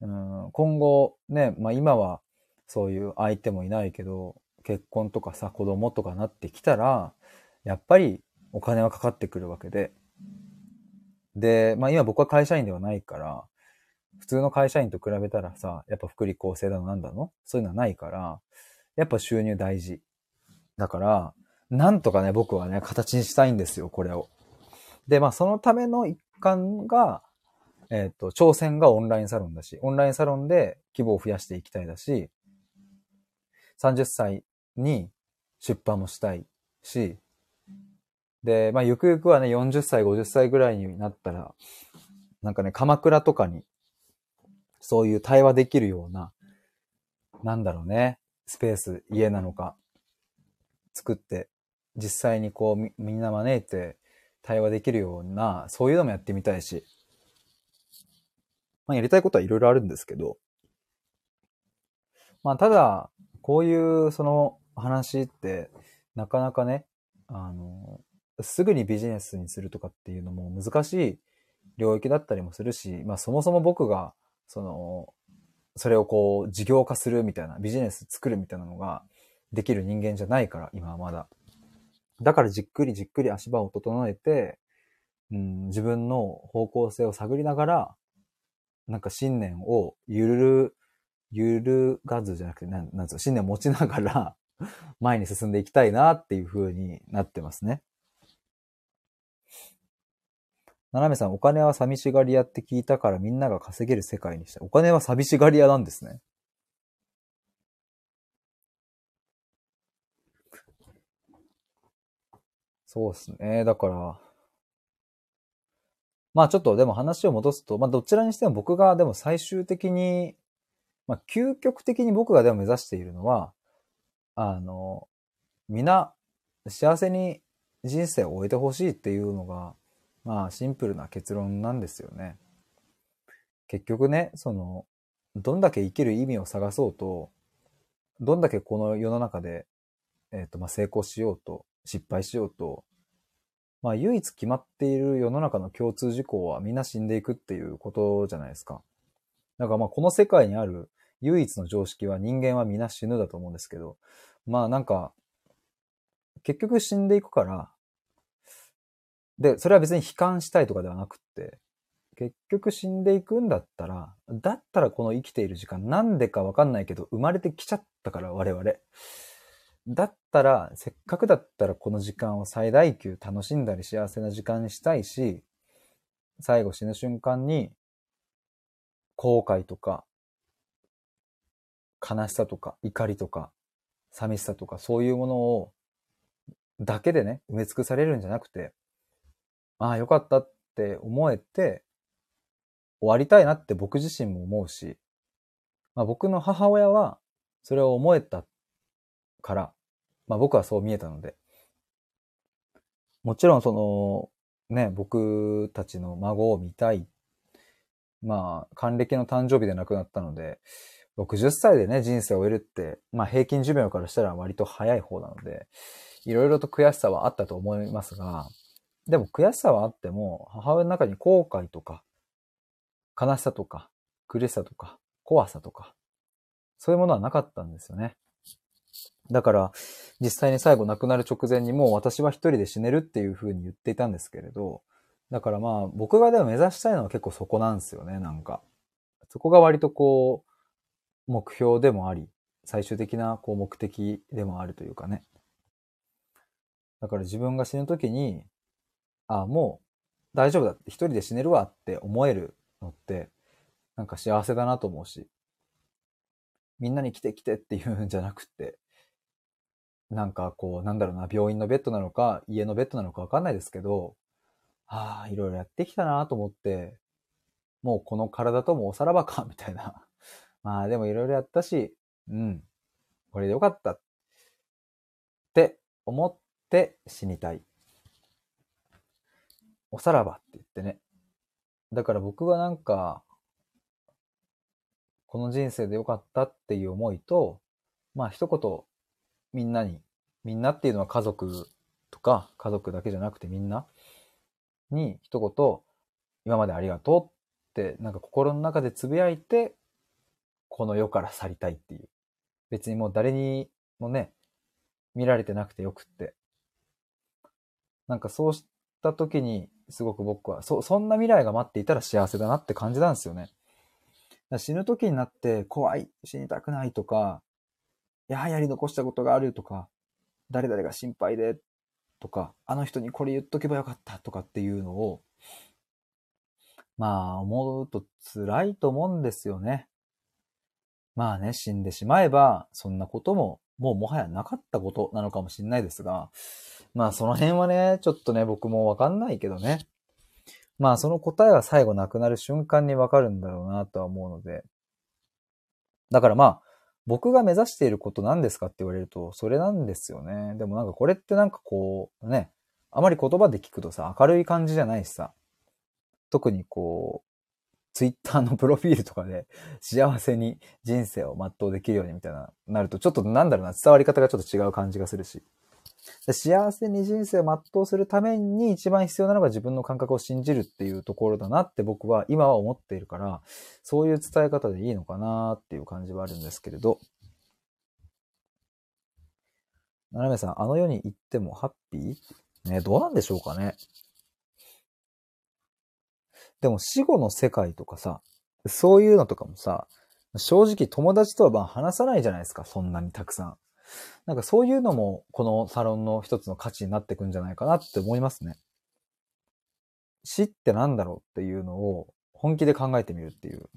うん、今後ね、まあ今はそういう相手もいないけど、結婚とかさ、子供とかなってきたら、やっぱりお金はかかってくるわけで。で、まあ今僕は会社員ではないから、普通の会社員と比べたらさ、やっぱ福利厚生だのなんだの？そういうのはないから、やっぱ収入大事。だから、なんとかね、僕はね、形にしたいんですよ、これを。で、まあ、そのための一環が、えっ、ー、と、挑戦がオンラインサロンだし、オンラインサロンで規模を増やしていきたいだし、30歳に出版もしたいし、で、まあ、ゆくゆくはね、40歳、50歳ぐらいになったら、なんかね、鎌倉とかに、そういう対話できるような、なんだろうね、スペース、家なのか、作って実際にこうみんな招いて対話できるような、そういうのもやってみたいし、まあやりたいことはいろいろあるんですけど、まあただ、こういうその話ってなかなかね、あの、すぐにビジネスにするとかっていうのも難しい領域だったりもするし、まあそもそも僕が、その、それをこう事業化するみたいな、ビジネス作るみたいなのができる人間じゃないから、今はまだ。だからじっくりじっくり足場を整えて、うん、自分の方向性を探りながら、なんか信念をゆる、ゆるがずじゃなくて、なん、なんつう信念を持ちながら 前に進んでいきたいなっていう風になってますね。ななめさん、お金は寂しがり屋って聞いたからみんなが稼げる世界にした。お金は寂しがり屋なんですね。そうですね。だから、まあちょっとでも話を戻すと、まあどちらにしても僕がでも最終的に、まあ究極的に僕がでも目指しているのは、あの、皆幸せに人生を終えてほしいっていうのが、まあシンプルな結論なんですよね。結局ね、その、どんだけ生きる意味を探そうと、どんだけこの世の中で、えっ、ー、と、まあ成功しようと、失敗しようと、まあ唯一決まっている世の中の共通事項はみんな死んでいくっていうことじゃないですか。だからまあこの世界にある唯一の常識は人間は皆死ぬだと思うんですけど、まあなんか、結局死んでいくから、で、それは別に悲観したいとかではなくって、結局死んでいくんだったら、だったらこの生きている時間なんでかわかんないけど生まれてきちゃったから我々。だったら、せっかくだったらこの時間を最大級楽しんだり幸せな時間にしたいし、最後死ぬ瞬間に、後悔とか、悲しさとか、怒りとか、寂しさとか、そういうものを、だけでね、埋め尽くされるんじゃなくて、ああ、よかったって思えて、終わりたいなって僕自身も思うし、まあ僕の母親はそれを思えたから、まあ僕はそう見えたので、もちろんその、ね、僕たちの孫を見たい。まあ、還暦の誕生日で亡くなったので、60歳でね、人生を終えるって、まあ平均寿命からしたら割と早い方なので、いろいろと悔しさはあったと思いますが、でも悔しさはあっても、母親の中に後悔とか、悲しさとか、苦しさとか、怖さとか、そういうものはなかったんですよね。だから、実際に最後亡くなる直前にもう私は一人で死ねるっていう風に言っていたんですけれど、だからまあ僕がでも目指したいのは結構そこなんですよね、なんか。そこが割とこう、目標でもあり、最終的なこう目的でもあるというかね。だから自分が死ぬ時に、ああ、もう大丈夫だって一人で死ねるわって思えるのって、なんか幸せだなと思うし、みんなに来て来てっていうんじゃなくて、なんかこう、なんだろうな、病院のベッドなのか、家のベッドなのかわかんないですけど、ああ、いろいろやってきたなと思って、もうこの体ともおさらばか、みたいな。まあでもいろいろやったし、うん、これでよかったって思って死にたい。おさらばって言ってね。だから僕はなんか、この人生でよかったっていう思いと、まあ一言みんなに、みんなっていうのは家族とか、家族だけじゃなくてみんなに一言、今までありがとうって、なんか心の中でつぶやいて、この世から去りたいっていう。別にもう誰にもね、見られてなくてよくって。なんかそうした時に、すごく僕は、そ、そんな未来が待っていたら幸せだなって感じなんですよね。死ぬ時になって怖い、死にたくないとか、やはやり残したことがあるとか、誰々が心配でとか、あの人にこれ言っとけばよかったとかっていうのを、まあ思うと辛いと思うんですよね。まあね、死んでしまえば、そんなことも、もうもはやなかったことなのかもしれないですが、まあその辺はね、ちょっとね、僕もわかんないけどね。まあその答えは最後なくなる瞬間にわかるんだろうなとは思うので。だからまあ、僕が目指していること何ですかって言われると、それなんですよね。でもなんかこれってなんかこう、ね、あまり言葉で聞くとさ、明るい感じじゃないしさ、特にこう、ツイッターのプロフィールとかで幸せに人生を全うできるようにみたいな、なるとちょっとなんだろうな、伝わり方がちょっと違う感じがするし。幸せに人生を全うするために一番必要なのが自分の感覚を信じるっていうところだなって僕は今は思っているから、そういう伝え方でいいのかなっていう感じはあるんですけれど。ななめさん、あの世に行ってもハッピー？ね、どうなんでしょうかね。でも死後の世界とかさ、そういうのとかもさ、正直友達とはまあ話さないじゃないですか、そんなにたくさん。なんかそういうのも、このサロンの一つの価値になってくんじゃないかなって思いますね。死ってなんだろうっていうのを本気で考えてみるっていう。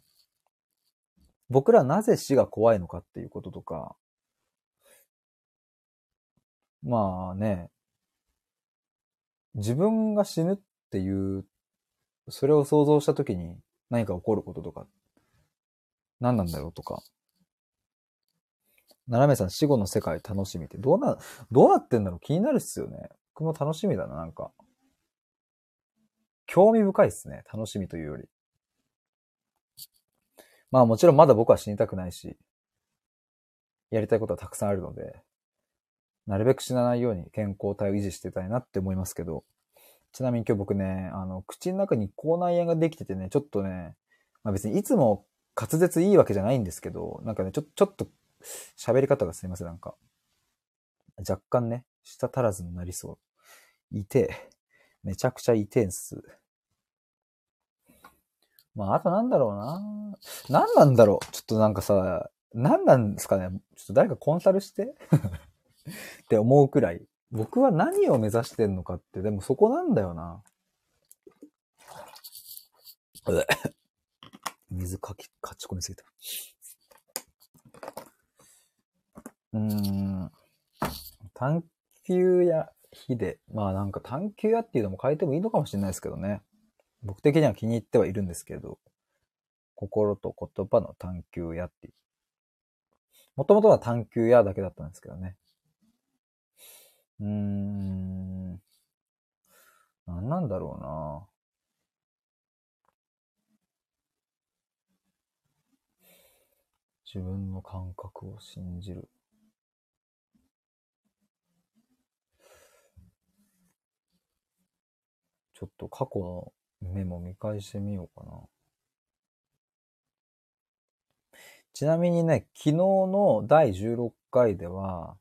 僕らなぜ死が怖いのかっていうこととか、まあね、自分が死ぬっていう、それを想像した時に何か起こることとか、何なんだろうとか、ななめさん、死後の世界楽しみって、どうな、どうなってんだろう？気になるっすよね。僕も楽しみだな、なんか。興味深いっすね。楽しみというより。まあもちろんまだ僕は死にたくないし、やりたいことはたくさんあるので、なるべく死なないように健康体を維持してたいなって思いますけど、ちなみに今日僕ね、あの、口の中に口内炎ができててね、ちょっとね、まあ別にいつも滑舌いいわけじゃないんですけど、なんかね、ちょ、ちょっと喋り方がすいません、なんか。若干ね、舌足らずになりそう。いてめちゃくちゃいてんす。まあ、あとなんだろうな。何なんだろう。ちょっとなんかさ、何なんですかね。ちょっと誰かコンサルして って思うくらい。僕は何を目指してんのかって、でもそこなんだよな。水かき、かち込みすぎた。うーん。探求や日で、まあなんか探求屋っていうのも変えてもいいのかもしれないですけどね。僕的には気に入ってはいるんですけど、心と言葉の探求屋っていう。もともとは探求屋だけだったんですけどね。うーん。何なんだろうな。自分の感覚を信じる。ちょっと過去のメモ見返してみようかな。ちなみにね、昨日の第16回では、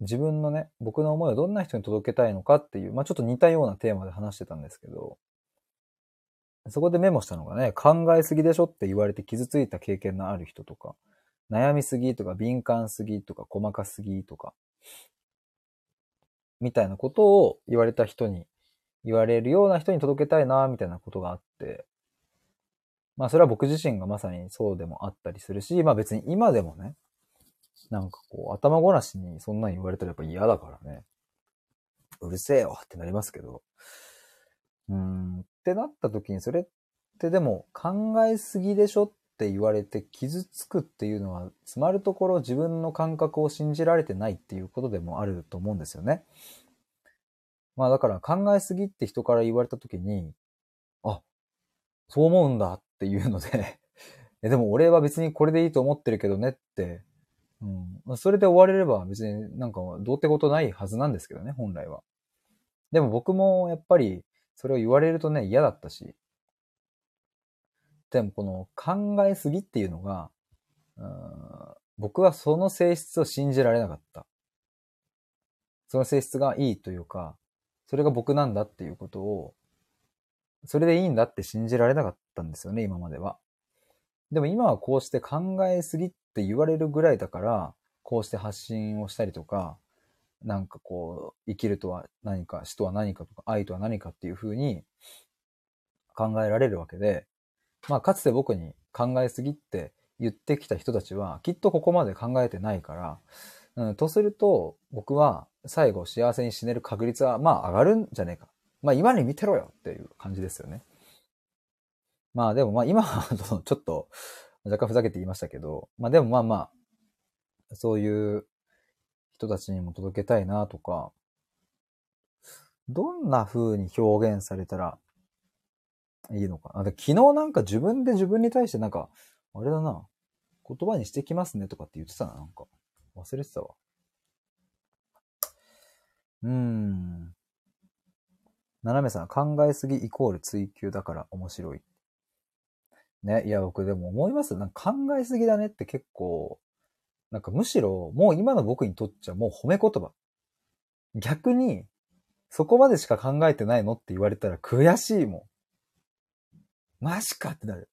自分のね、僕の思いをどんな人に届けたいのかっていう、まあちょっと似たようなテーマで話してたんですけど、そこでメモしたのがね、考えすぎでしょって言われて傷ついた経験のある人とか、悩みすぎとか敏感すぎとか細かすぎとか、みたいなことを言われた人に言われるような人に届けたいな、みたいなことがあって、まあそれは僕自身がまさにそうでもあったりするし、まあ別に今でもね、なんかこう頭ごなしにそんなに言われたらやっぱ嫌だからね、うるせえよってなりますけど、うーん、ってなった時にそれってでも考えすぎでしょって言われて傷つくっていうのは、つまるところ自分の感覚を信じられてないっていうことでもあると思うんですよね。まあだから考えすぎって人から言われたときに、あ、そう思うんだっていうので、でも俺は別にこれでいいと思ってるけどねって、うん。それで終われれば別になんかどうってことないはずなんですけどね、本来は。でも僕もやっぱりそれを言われるとね、嫌だったし。でもこの考えすぎっていうのが、うん僕はその性質を信じられなかった。その性質がいいというか、それが僕なんだっていうことを、それでいいんだって信じられなかったんですよね、今までは。でも今はこうして考えすぎって言われるぐらいだから、こうして発信をしたりとか、なんかこう、生きるとは何か、死とは何かとか、愛とは何かっていうふうに考えられるわけで、まあかつて僕に考えすぎって言ってきた人たちは、きっとここまで考えてないから、うん、とすると、僕は最後幸せに死ねる確率は、まあ上がるんじゃねえか。まあ今に見てろよっていう感じですよね。まあでもまあ今は ちょっと若干ふざけて言いましたけど、まあでもまあまあ、そういう人たちにも届けたいなとか、どんな風に表現されたらいいのかな。昨日なんか自分で自分に対してなんか、あれだな、言葉にしてきますねとかって言ってたな、なんか。忘れてたわ。うん。斜めさん、考えすぎイコール追求だから面白い。ね、いや、僕でも思います。なんか考えすぎだねって結構、なんかむしろ、もう今の僕にとっちゃもう褒め言葉。逆に、そこまでしか考えてないのって言われたら悔しいもん。マジかってなる。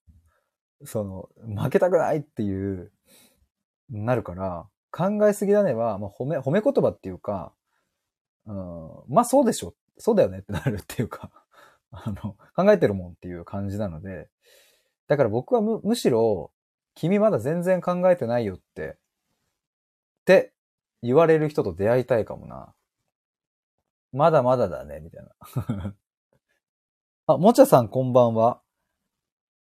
その、負けたくないっていう、なるから、考えすぎだねは、まあ、褒め、褒め言葉っていうか、うん、まあそうでしょ。そうだよねってなるっていうか あの、考えてるもんっていう感じなので、だから僕はむ、むしろ、君まだ全然考えてないよって、って言われる人と出会いたいかもな。まだまだだね、みたいな。あ、もちゃさんこんばんは。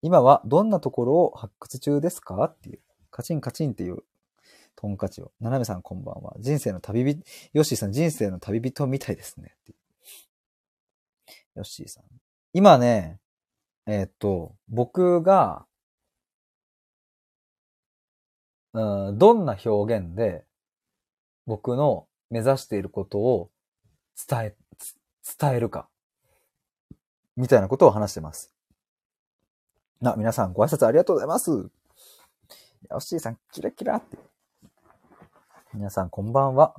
今はどんなところを発掘中ですか？っていう。カチンカチンっていうトンカチを。ななめさんこんばんは。人生の旅人、ヨッシーさん人生の旅人みたいですね。ヨッシーさん。今ね、えー、っと、僕が、うん、どんな表現で僕の目指していることを伝え、伝えるか。みたいなことを話してます。な、皆さんご挨拶ありがとうございます。ヨッシーさん、キラキラって。皆さんこんばんは。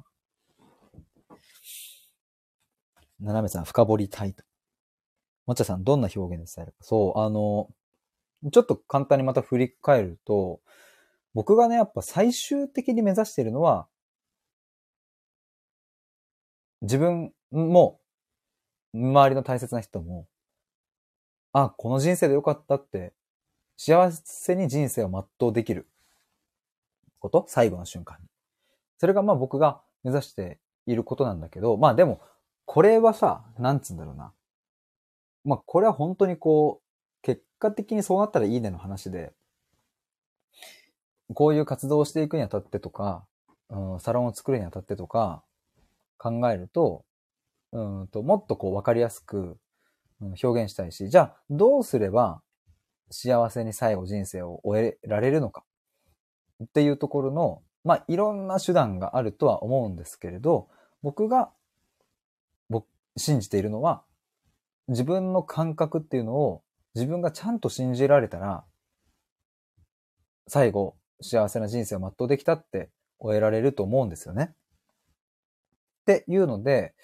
ななめさん、深掘りたいと。もちゃさん、どんな表現で伝えるか。そう、あの、ちょっと簡単にまた振り返ると、僕がね、やっぱ最終的に目指しているのは、自分も、周りの大切な人も、あ、この人生でよかったって、幸せに人生を全うできること？最後の瞬間に。それがまあ僕が目指していることなんだけど、まあでも、これはさ、なんつうんだろうな。まあこれは本当にこう、結果的にそうなったらいいねの話で、こういう活動をしていくにあたってとか、うん、サロンを作るにあたってとか考えると、うんと、もっとこう分かりやすく表現したいし、じゃあどうすれば幸せに最後人生を終えられるのかっていうところの、まあいろんな手段があるとは思うんですけれど、僕が僕信じているのは自分の感覚っていうのを自分がちゃんと信じられたら最後幸せな人生を全うできたって終えられると思うんですよね。っていうので、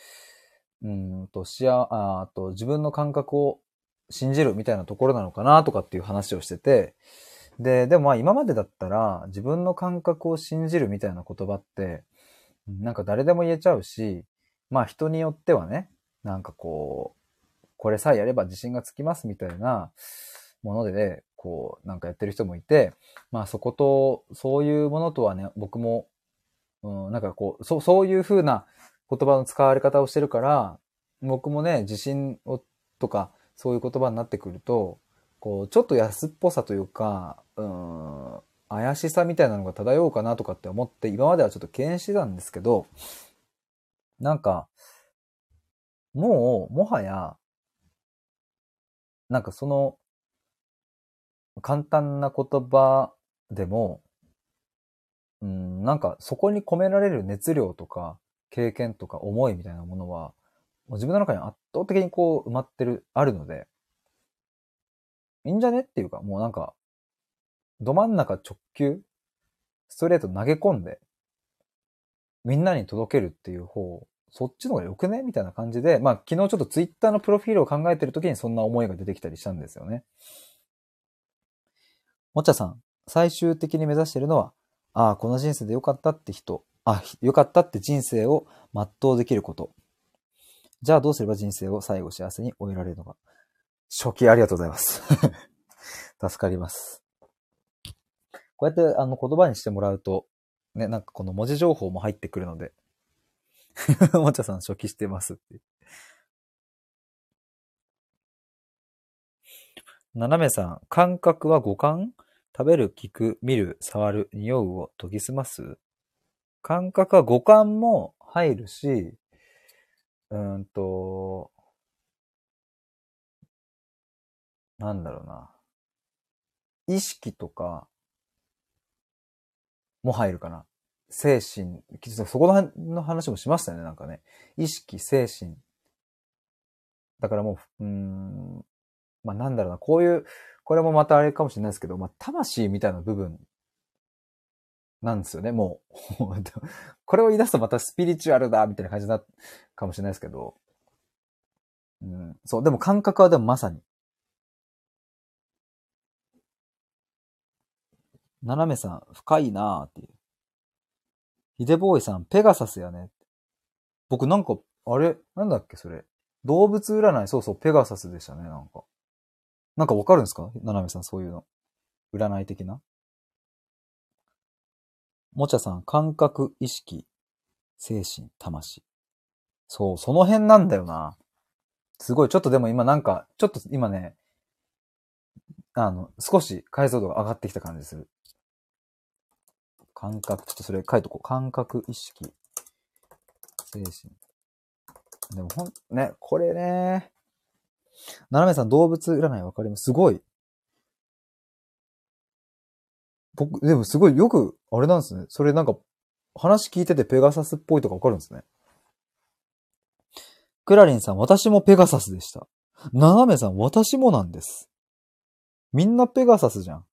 うんと、しあ、あと、自分の感覚を信じるみたいなところなのかなとかっていう話をしてて、で、でもまあ今までだったら自分の感覚を信じるみたいな言葉って、なんか誰でも言えちゃうし、まあ人によってはね、なんかこう、これさえやれば自信がつきますみたいなものでね、こう、なんかやってる人もいて、まあそこと、そういうものとはね、僕も、うん、なんかこう、そう、そういう風な言葉の使われ方をしてるから、僕もね、自信を、とか、そういう言葉になってくると、こう、ちょっと安っぽさというか、うん、怪しさみたいなのが漂うかなとかって思って、今まではちょっと敬遠してたんですけど、なんか、もう、もはや、なんかその、簡単な言葉でも、うん、なんかそこに込められる熱量とか経験とか思いみたいなものは、もう自分の中に圧倒的にこう埋まってる、あるので、いいんじゃねっていうか、もうなんか、ど真ん中直球、ストレート投げ込んで、みんなに届けるっていう方、そっちの方が良くね？みたいな感じで、まあ昨日ちょっとツイッターのプロフィールを考えてる時にそんな思いが出てきたりしたんですよね。もちゃさん、最終的に目指してるのは、ああ、この人生で良かったって人、あ、良かったって人生を全うできること。じゃあどうすれば人生を最後幸せに終えられるのか。初期ありがとうございます。助かります。こうやってあの言葉にしてもらうと、ね、なんかこの文字情報も入ってくるので、おもちゃさん初期してますって。斜めさん、感覚は五感？食べる、聞く、見る、触る、匂うを研ぎ澄ます？感覚は五感も入るし、うんと、なんだろうな。意識とかも入るかな。精神、そこの話もしましたよね、なんかね。意識、精神。だからもう、うん、まあなんだろうな、こういう、これもまたあれかもしれないですけど、まあ魂みたいな部分なんですよね、もう。これを言い出すとまたスピリチュアルだみたいな感じになるかもしれないですけど。うん、そう、でも感覚はでもまさに。斜めさん、深いなーっていう。ヒデボーイさん、ペガサスやね。僕なんか、あれ、なんだっけ、それ。動物占い、そうそう、ペガサスでしたね、なんか。なんかわかるんですか？ななめさん、そういうの。占い的なもちゃさん、感覚、意識、精神、魂。そう、その辺なんだよな。すごい、ちょっとでも今なんか、ちょっと今ね、あの、少し解像度が上がってきた感じする。感覚、ちょっとそれ書いとこう。感覚、意識、精神。でもほん、ね、これね、斜めさん動物占いわかります？すごい。僕、でもすごいよく、あれなんですね。それなんか、話聞いててペガサスっぽいとかわかるんですね。クラリンさん、私もペガサスでした。斜めさん、私もなんです。みんなペガサスじゃん。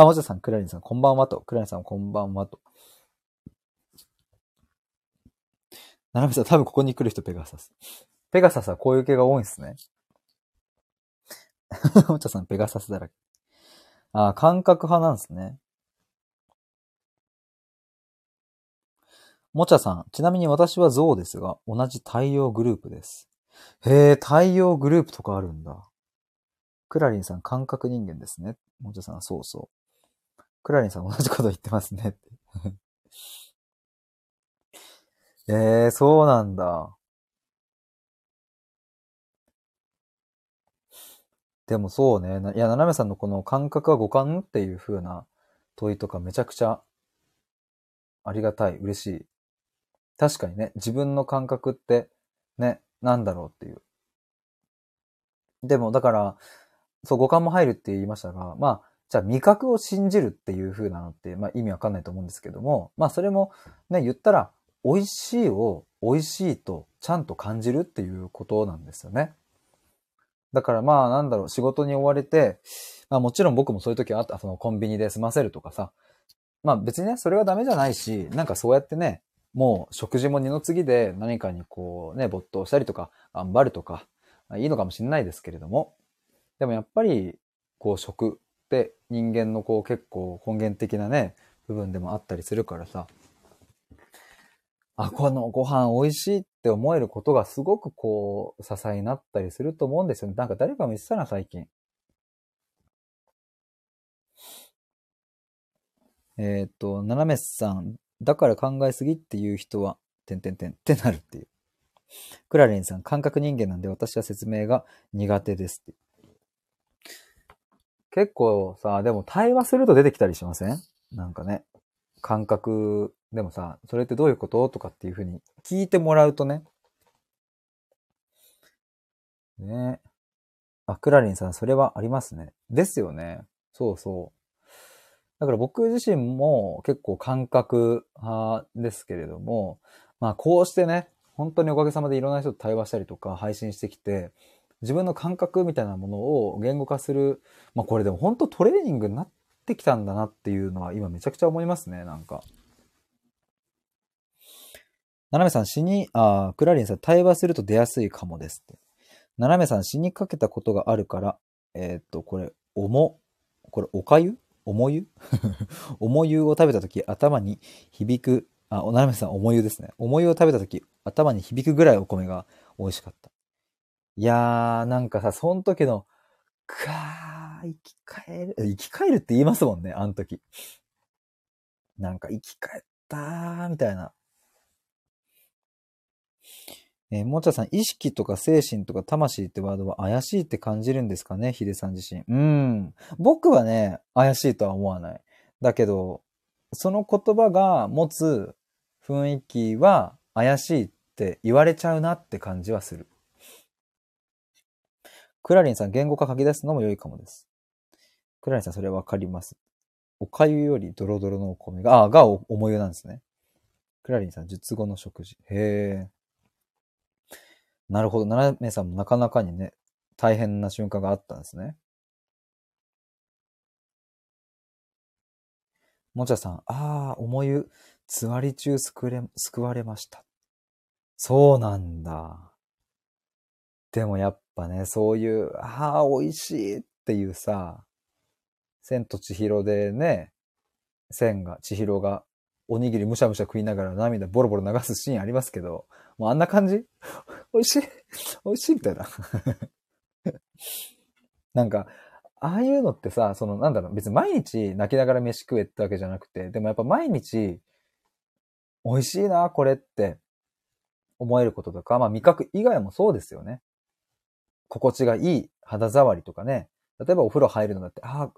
あ、もちさん、クラリンさん、こんばんはと。クラリンさん、こんばんはと。ななみさん、多分ここに来る人ペガサス。ペガサスはこういう系が多いんですね。もちさん、ペガサスだらけ。あ、感覚派なんですね。もちゃさん、ちなみに私はゾウですが、同じ太陽グループです。へえ、太陽グループとかあるんだ。クラリンさん、感覚人間ですね。もちゃさん、そうそう。クラリンさん、同じこと言ってますね。え えー、そうなんだ。でもそうね。いや、ななめさんのこの感覚は五感っていう風な問いとかめちゃくちゃありがたい、嬉しい。確かにね、自分の感覚ってね、なんだろうっていう。でも、だから、そう、五感も入るって言いましたが、まあ、じゃあ味覚を信じるっていう風なのって、まあ意味わかんないと思うんですけども、まあそれもね、言ったら、美味しいを美味しいとちゃんと感じるっていうことなんですよね。だからまあなんだろう、仕事に追われて、まあもちろん僕もそういう時はあった、そのコンビニで済ませるとかさ。まあ別にね、それはダメじゃないし、なんかそうやってね、もう食事も二の次で何かにこうね、没頭したりとか、頑張るとか、いいのかもしれないですけれども。でもやっぱり、こう食って人間のこう結構根源的なね、部分でもあったりするからさ。あ、このご飯美味しいって思えることがすごくこう、支えになったりすると思うんですよね。なんか誰かも言ってたな、最近。えっ、と、ななめさん、だから考えすぎっていう人は、てんてんてんってなるっていう。クラリンさん、感覚人間なんで私は説明が苦手ですって。結構さ、でも対話すると出てきたりしません？なんかね。感覚でもさ、それってどういうこと？とかっていうふうに聞いてもらうとね。ねあ、クラリンさん、それはありますね。ですよね。そうそう。だから僕自身も結構感覚派ですけれども、まあこうしてね、本当におかげさまでいろんな人と対話したりとか配信してきて、自分の感覚みたいなものを言語化する、まあこれでも本当トレーニングになってきたんだなっていうのは今めちゃくちゃ思いますね、なんか。ななめさん死に、あクラリンさん対話すると出やすいかもですって。ななめさん死にかけたことがあるから、えー、っと、これ、おも、これ、おかゆ？おもゆ？おもゆを食べたとき頭に響く、あ、ななめさんおもゆですね。おもゆを食べたとき頭に響くぐらいお米が美味しかった。いやー、なんかさ、その時の、かー、生き返る、生き返るって言いますもんね、あの時。なんか生き返ったー、みたいな。えー、もちゃさん、意識とか精神とか魂ってワードは怪しいって感じるんですかねヒデさん自身。うん。僕はね、怪しいとは思わない。だけど、その言葉が持つ雰囲気は怪しいって言われちゃうなって感じはする。クラリンさん、言語化書き出すのも良いかもです。クラリンさん、それわかります。おかゆよりドロドロのお米が、あ、がお、思いなんですね。クラリンさん、術後の食事。へえ。なるほど。七名さんもなかなかにね、大変な瞬間があったんですね。もちゃさん、ああ、思い湯、つわり中救れ、救われました。そうなんだ。でもやっぱね、そういう、ああ、美味しいっていうさ、千と千尋でね、千が、千尋がおにぎりむしゃむしゃ食いながら涙ボロボロ流すシーンありますけど、もうあんな感じ？美味しい？美味しいみたいな。なんか、ああいうのってさ、そのなんだろう、別に毎日泣きながら飯食えってわけじゃなくて、でもやっぱ毎日、美味しいな、これって思えることとか、まあ味覚以外もそうですよね。心地がいい肌触りとかね。例えばお風呂入るのだって、ああ、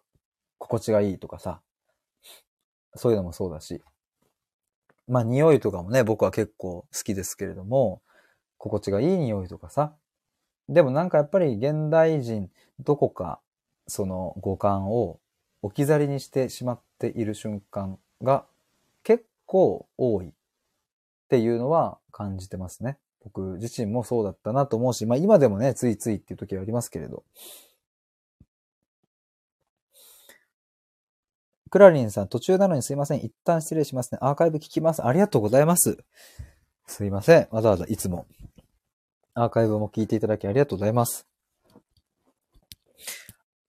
心地がいいとかさ。そういうのもそうだし。まあ匂いとかもね、僕は結構好きですけれども、心地がいい匂いとかさ。でもなんかやっぱり現代人、どこかその五感を置き去りにしてしまっている瞬間が結構多いっていうのは感じてますね。僕自身もそうだったなと思うし、まあ今でもね、ついついっていう時はありますけれど。クラリンさん、途中なのにすいません。一旦失礼しますね。アーカイブ聞きます。ありがとうございます。すいません。わざわざいつも。アーカイブも聞いていただきありがとうございます。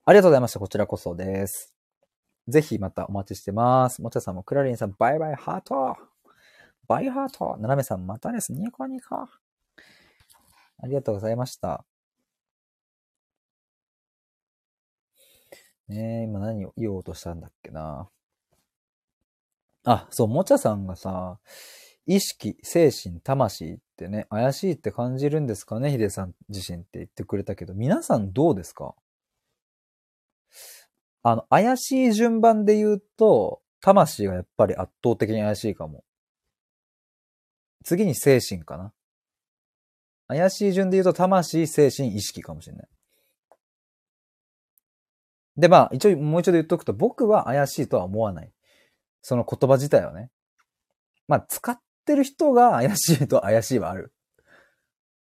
ありがとうございました。こちらこそです。ぜひまたお待ちしてます。もちゃさんもクラリンさん、バイバイハートバイハートななめさん、またです。ニコニコ。ありがとうございました。ねえ、今何を言おうとしたんだっけな。あ、そう、もちゃさんがさ、意識、精神、魂ってね、怪しいって感じるんですかねヒデさん自身って言ってくれたけど、皆さんどうですか？あの、怪しい順番で言うと、魂がやっぱり圧倒的に怪しいかも。次に精神かな。怪しい順で言うと、魂、精神、意識かもしれない。で、まあ、一応、もう一度言っとくと、僕は怪しいとは思わない。その言葉自体はね。まあ、使ってる人が怪しいと怪しいはある。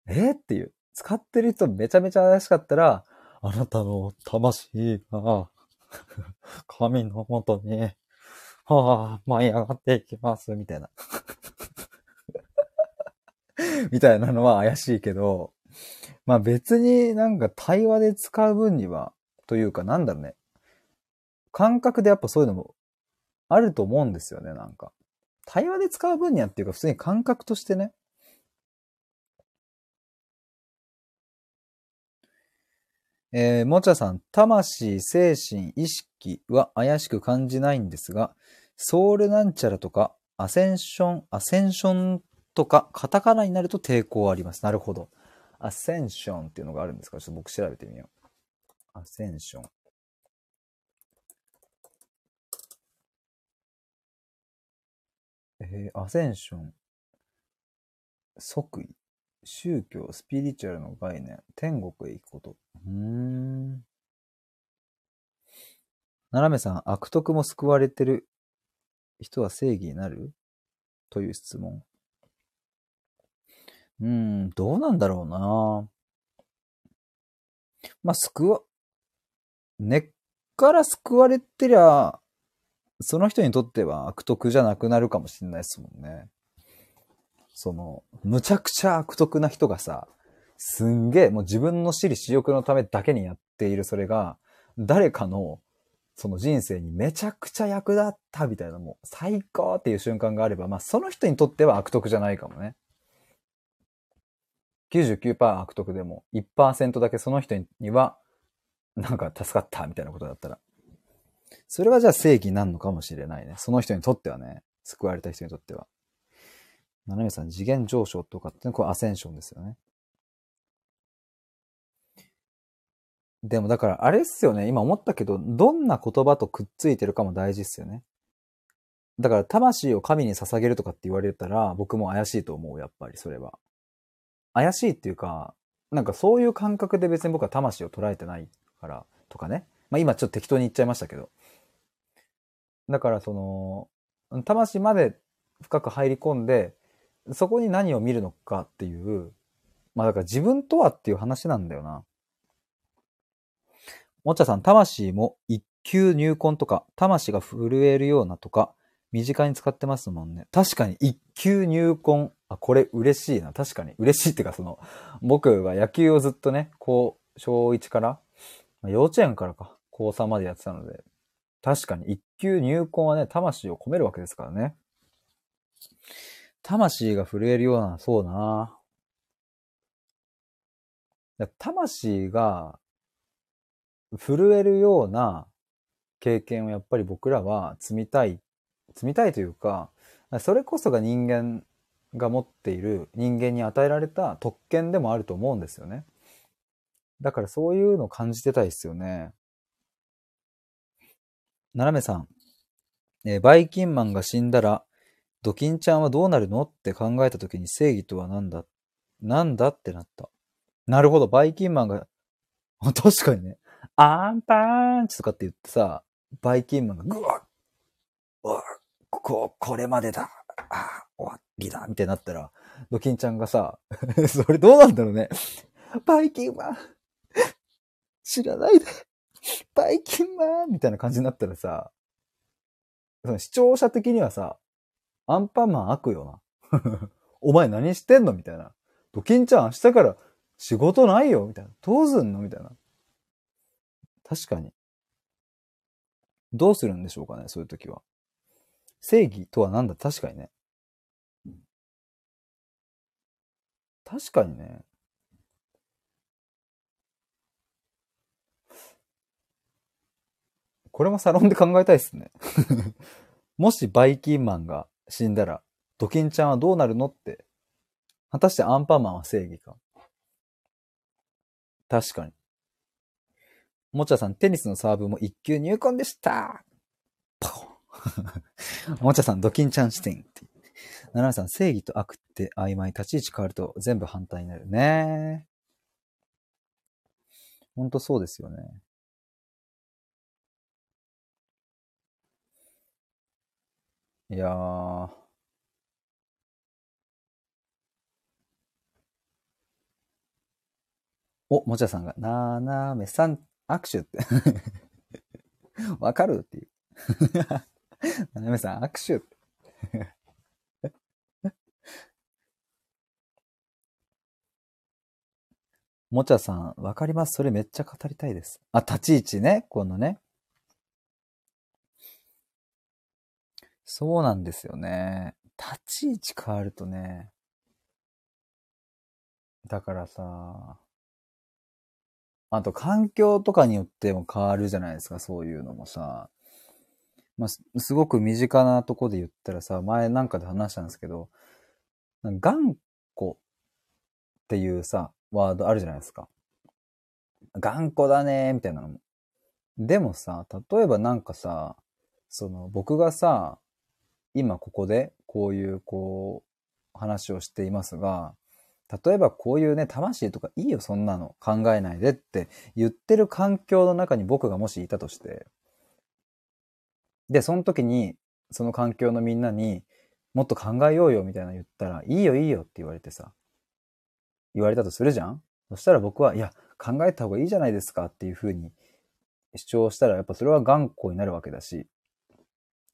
えー、っていう。使ってる人めちゃめちゃ怪しかったら、あなたの魂が、神のもとに、はあ、舞い上がっていきます、みたいな。みたいなのは怪しいけど、まあ別になんか対話で使う分には、というかなんだろうね。感覚でやっぱそういうのもあると思うんですよね、なんか。対話で使う分にはっていうか普通に感覚としてね。えー、もちゃさん、魂、精神、意識は怪しく感じないんですが、ソウルなんちゃらとか、アセンション、アセンションとか、カタカナになると抵抗あります。なるほど。アセンションっていうのがあるんですか？ちょっと僕調べてみよう。アセンション。えー、アセンション。即位。宗教、スピリチュアルの概念。天国へ行くこと。うーん。斜めさん、悪徳も救われてる人は正義になる？という質問。うん、どうなんだろうな。まあ、救わ、根っから救われてりゃ、その人にとっては悪徳じゃなくなるかもしれないですもんね。その、むちゃくちゃ悪徳な人がさ、すんげえ、もう自分の私利私欲のためだけにやっているそれが、誰かの、その人生にめちゃくちゃ役立ったみたいな、もう最高っていう瞬間があれば、まあその人にとっては悪徳じゃないかもね。99%悪徳でも1%だけその人にはなんか助かったみたいなことだったら。それはじゃあ正義なるのかもしれないね。その人にとってはね。救われた人にとっては。七海さん、次元上昇とかってこれアセンションですよね。でもだからあれっすよね。今思ったけど、どんな言葉とくっついてるかも大事っすよね。だから魂を神に捧げるとかって言われたら僕も怪しいと思う、やっぱりそれは。怪しいっていうか、なんかそういう感覚で別に僕は魂を捉えてないからとかね。まあ今ちょっと適当に言っちゃいましたけど。だからその、魂まで深く入り込んで、そこに何を見るのかっていう、まあだから自分とはっていう話なんだよな。もっちゃさん、魂も一級入魂とか、魂が震えるようなとか、身近に使ってますもんね。確かに一級入魂。あ、これ嬉しいな。確かに。嬉しいっていうかその、僕は野球をずっとね、こう、小1から幼稚園からか、高3までやってたので、確かに一級入魂はね、魂を込めるわけですからね。魂が震えるような、そうな。魂が震えるような経験をやっぱり僕らは積みたい。積みたいというか、それこそが人間が持っている人間に与えられた特権でもあると思うんですよね。だからそういうのを感じてたいですよね。ななめさん、えー、バイキンマンが死んだら、ドキンちゃんはどうなるの？って考えた時に正義とは何だ？なんだってなった。なるほど、バイキンマンが、確かにね、アンパンチとかって言ってさ、バイキンマンがぐわっ、こ、これまでだ、ああ終わりだ、みたいになったら、ドキンちゃんがさ、それどうなんだろうね。バイキンマン、知らないで。バイキンマンみたいな感じになったらさ、その視聴者的にはさ、アンパンマン悪よな。お前何してんの？みたいな。ドキンちゃん明日から仕事ないよ？みたいな。どうすんの？みたいな。確かに。どうするんでしょうかねそういう時は。正義とは何だ？確かにね。確かにね。これもサロンで考えたいっすね。もしバイキンマンが死んだら、ドキンちゃんはどうなるのって。果たしてアンパンマンは正義か。確かに。もちゃさん、テニスのサーブも一級入魂でしたポンおもちゃさん、ドキンちゃん視点って。ななめさん、正義と悪って曖昧、立ち位置変わると全部反対になるね。ほんとそうですよね。いやー。お、もちゃさんが、ななめさん、握手って。わかるっていう。ななめさん、握手。もちゃさん、わかります。それめっちゃ語りたいです。あ、立ち位置ね。このね。そうなんですよね。立ち位置変わるとね。だからさ、あと環境とかによっても変わるじゃないですか、そういうのもさ。まあ、すごく身近なとこで言ったらさ、前なんかで話したんですけど、頑固っていうさ、ワードあるじゃないですか。頑固だねーみたいなのも。でもさ、例えばなんかさ、その僕がさ、今ここでこういうこう話をしていますが、例えばこういうね、魂とかいいよそんなの考えないでって言ってる環境の中に僕がもしいたとして、で、その時にその環境のみんなにもっと考えようよみたいな言ったら、いいよいいよって言われてさ、言われたとするじゃん？そしたら僕は、いや、考えた方がいいじゃないですかっていうふうに主張したら、やっぱそれは頑固になるわけだし、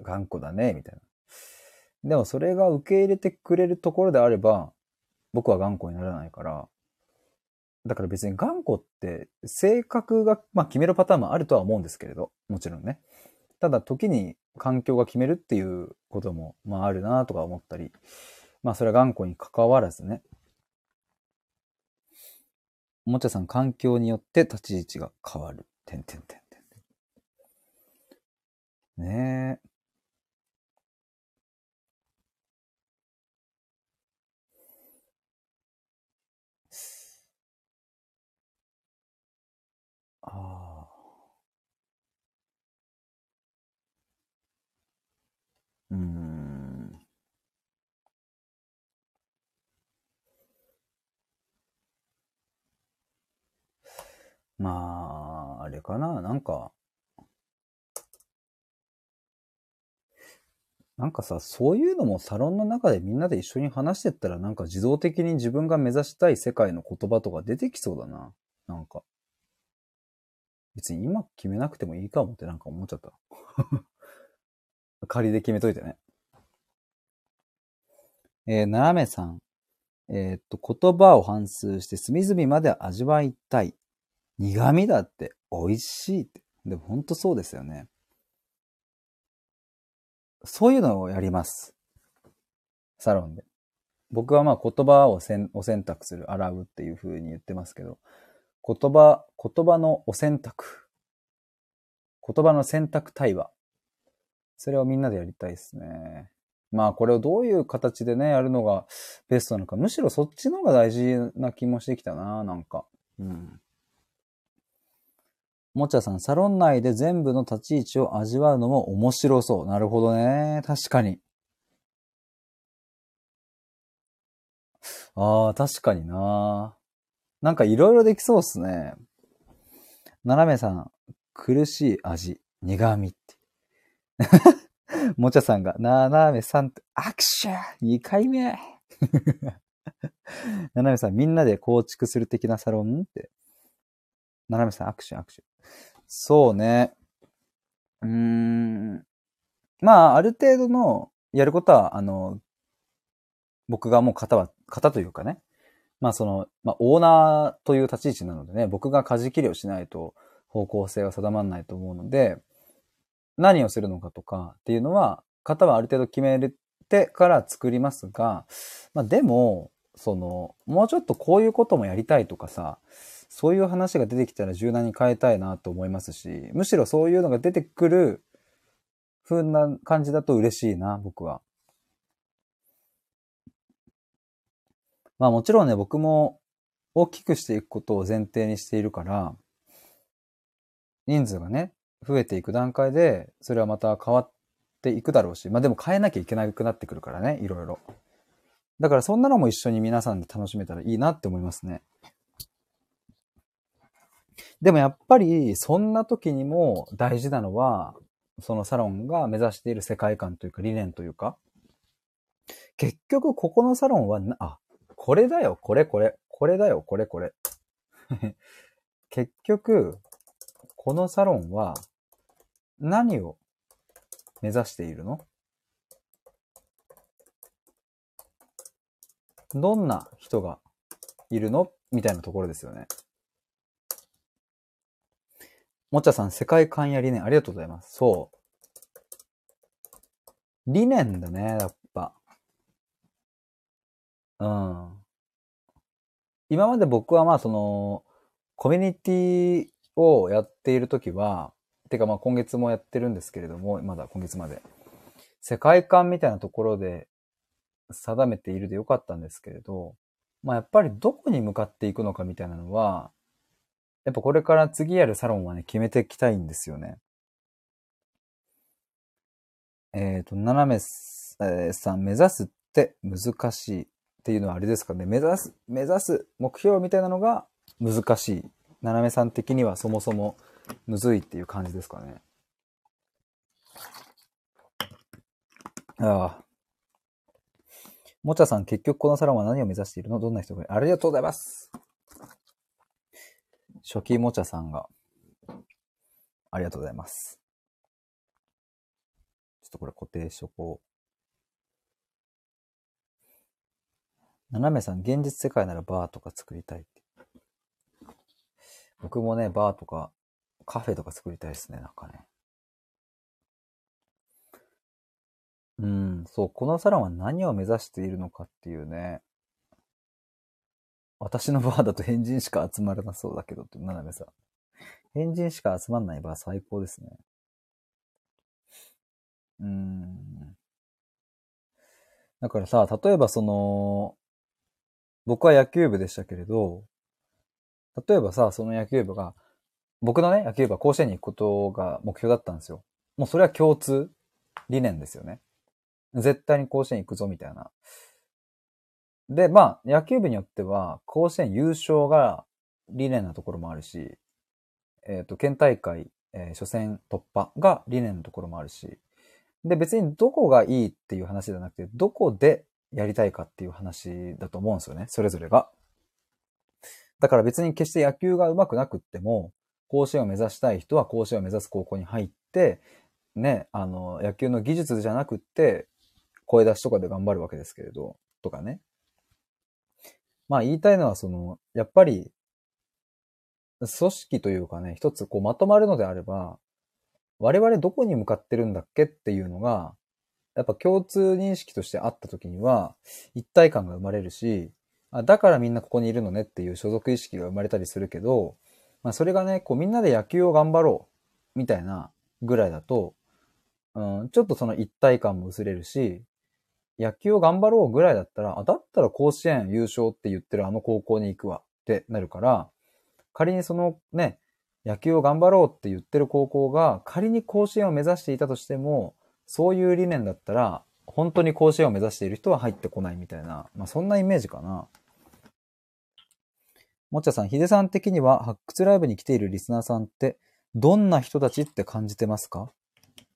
頑固だね、みたいな。でもそれが受け入れてくれるところであれば、僕は頑固にならないから、だから別に頑固って性格が、まあ、決めるパターンもあるとは思うんですけれど、もちろんね。ただ時に環境が決めるっていうことも、まああるなとか思ったり、まあそれは頑固に関わらずね。おもちゃさん、環境によって立ち位置が変わる。てんてんてんてん。ねえ。まあ、あれかな、なんか、なんかさ、そういうのもサロンの中でみんなで一緒に話してったら、なんか自動的に自分が目指したい世界の言葉とか出てきそうだな。なんか。別に今決めなくてもいいかもってなんか思っちゃった。仮で決めといてね。えー、ななめさん。えーっと、言葉を反数して隅々まで味わいたい。苦味だって美味しいって。でも本当そうですよね。そういうのをやります。サロンで。僕はまあ言葉をせんお選択する、洗うっていう風に言ってますけど、言葉、言葉のお選択。言葉の選択対話。それをみんなでやりたいですね。まあこれをどういう形でね、やるのがベストなのか。むしろそっちの方が大事な気もしてきたな、なんか。うん。もちゃさん、サロン内で全部の立ち位置を味わうのも面白そう。なるほどね。確かに。ああ、確かにな。なんかいろいろできそうっすね。斜めさん、苦しい味、苦味って。もちゃさんが、ななめさんって、握手 !2 回目ななめさん、みんなで構築する的なサロンって。ななめさん、握手、握手。そうね。うーん。まあ、ある程度のやることは、あの、僕がもう型は、型というかね。まあその、まあオーナーという立ち位置なのでね、僕が舵切りをしないと方向性が定まらないと思うので、何をするのかとかっていうのは、型はある程度決めてから作りますが、まあでも、その、もうちょっとこういうこともやりたいとかさ、そういう話が出てきたら柔軟に変えたいなと思いますし、むしろそういうのが出てくる風な感じだと嬉しいな、僕は。まあもちろんね、僕も大きくしていくことを前提にしているから、人数がね、増えていく段階で、それはまた変わっていくだろうし、まあでも変えなきゃいけなくなってくるからね、いろいろ。だからそんなのも一緒に皆さんで楽しめたらいいなって思いますね。でもやっぱり、そんな時にも大事なのは、そのサロンが目指している世界観というか理念というか、結局ここのサロンはな、あ、これだよ、これこれ、これだよ、これこれ。結局、このサロンは何を目指しているの？どんな人がいるの？みたいなところですよね。もっちゃさん、世界観や理念ありがとうございます。そう。理念だね、やっぱ。うん。今まで僕はまあその、コミュニティをやっているときは、てかまあ今月もやってるんですけれども、まだ今月まで。世界観みたいなところで定めているでよかったんですけれど、まあやっぱりどこに向かっていくのかみたいなのは、やっぱこれから次やるサロンはね、決めていきたいんですよね。えっ、と、斜めさん、目指すって難しいっていうのはあれですかね。目指す、目指す目標みたいなのが難しい。斜めさん的にはそもそもむずいっていう感じですかね。ああ。もちゃさん、結局このサロンは何を目指しているの？どんな人がありがとうございます。初期もちゃさんが、ありがとうございます。ちょっとこれ固定しとこう。斜めさん、現実世界ならバーとか作りたいって。僕もね、バーとかカフェとか作りたいですね、なんかね。うん、そう、このサロンは何を目指しているのかっていうね。私のバーだと変人しか集まらなそうだけどって、斜めさん。変人しか集まんないバー最高ですね。うーん。だからさ、例えばその、僕は野球部でしたけれど、例えばさ、その野球部が、僕のね、野球部は甲子園に行くことが目標だったんですよ。もうそれは共通理念ですよね。絶対に甲子園行くぞみたいな。で、まあ、野球部によっては、甲子園優勝が理念なところもあるし、えっ、と、県大会、えー初戦突破が理念のところもあるし、で、別にどこがいいっていう話じゃなくて、どこでやりたいかっていう話だと思うんですよね、それぞれが。だから別に決して野球が上手くなくっても、甲子園を目指したい人は甲子園を目指す高校に入って、ね、あの、野球の技術じゃなくって、声出しとかで頑張るわけですけれど、とかね。まあ言いたいのはその、やっぱり、組織というかね、一つこうまとまるのであれば、我々どこに向かってるんだっけっていうのが、やっぱ共通認識としてあった時には、一体感が生まれるし、あだからみんなここにいるのねっていう所属意識が生まれたりするけど、まあそれがね、こうみんなで野球を頑張ろうみたいなぐらいだと、うん、ちょっとその一体感も薄れるし、野球を頑張ろうぐらいだったら、あ、だったら甲子園優勝って言ってるあの高校に行くわってなるから、仮にそのね、野球を頑張ろうって言ってる高校が仮に甲子園を目指していたとしても、そういう理念だったら、本当に甲子園を目指している人は入ってこないみたいな、まあそんなイメージかな。もっちゃさん、ヒデさん的には発掘ライブに来ているリスナーさんって、どんな人たちって感じてますか？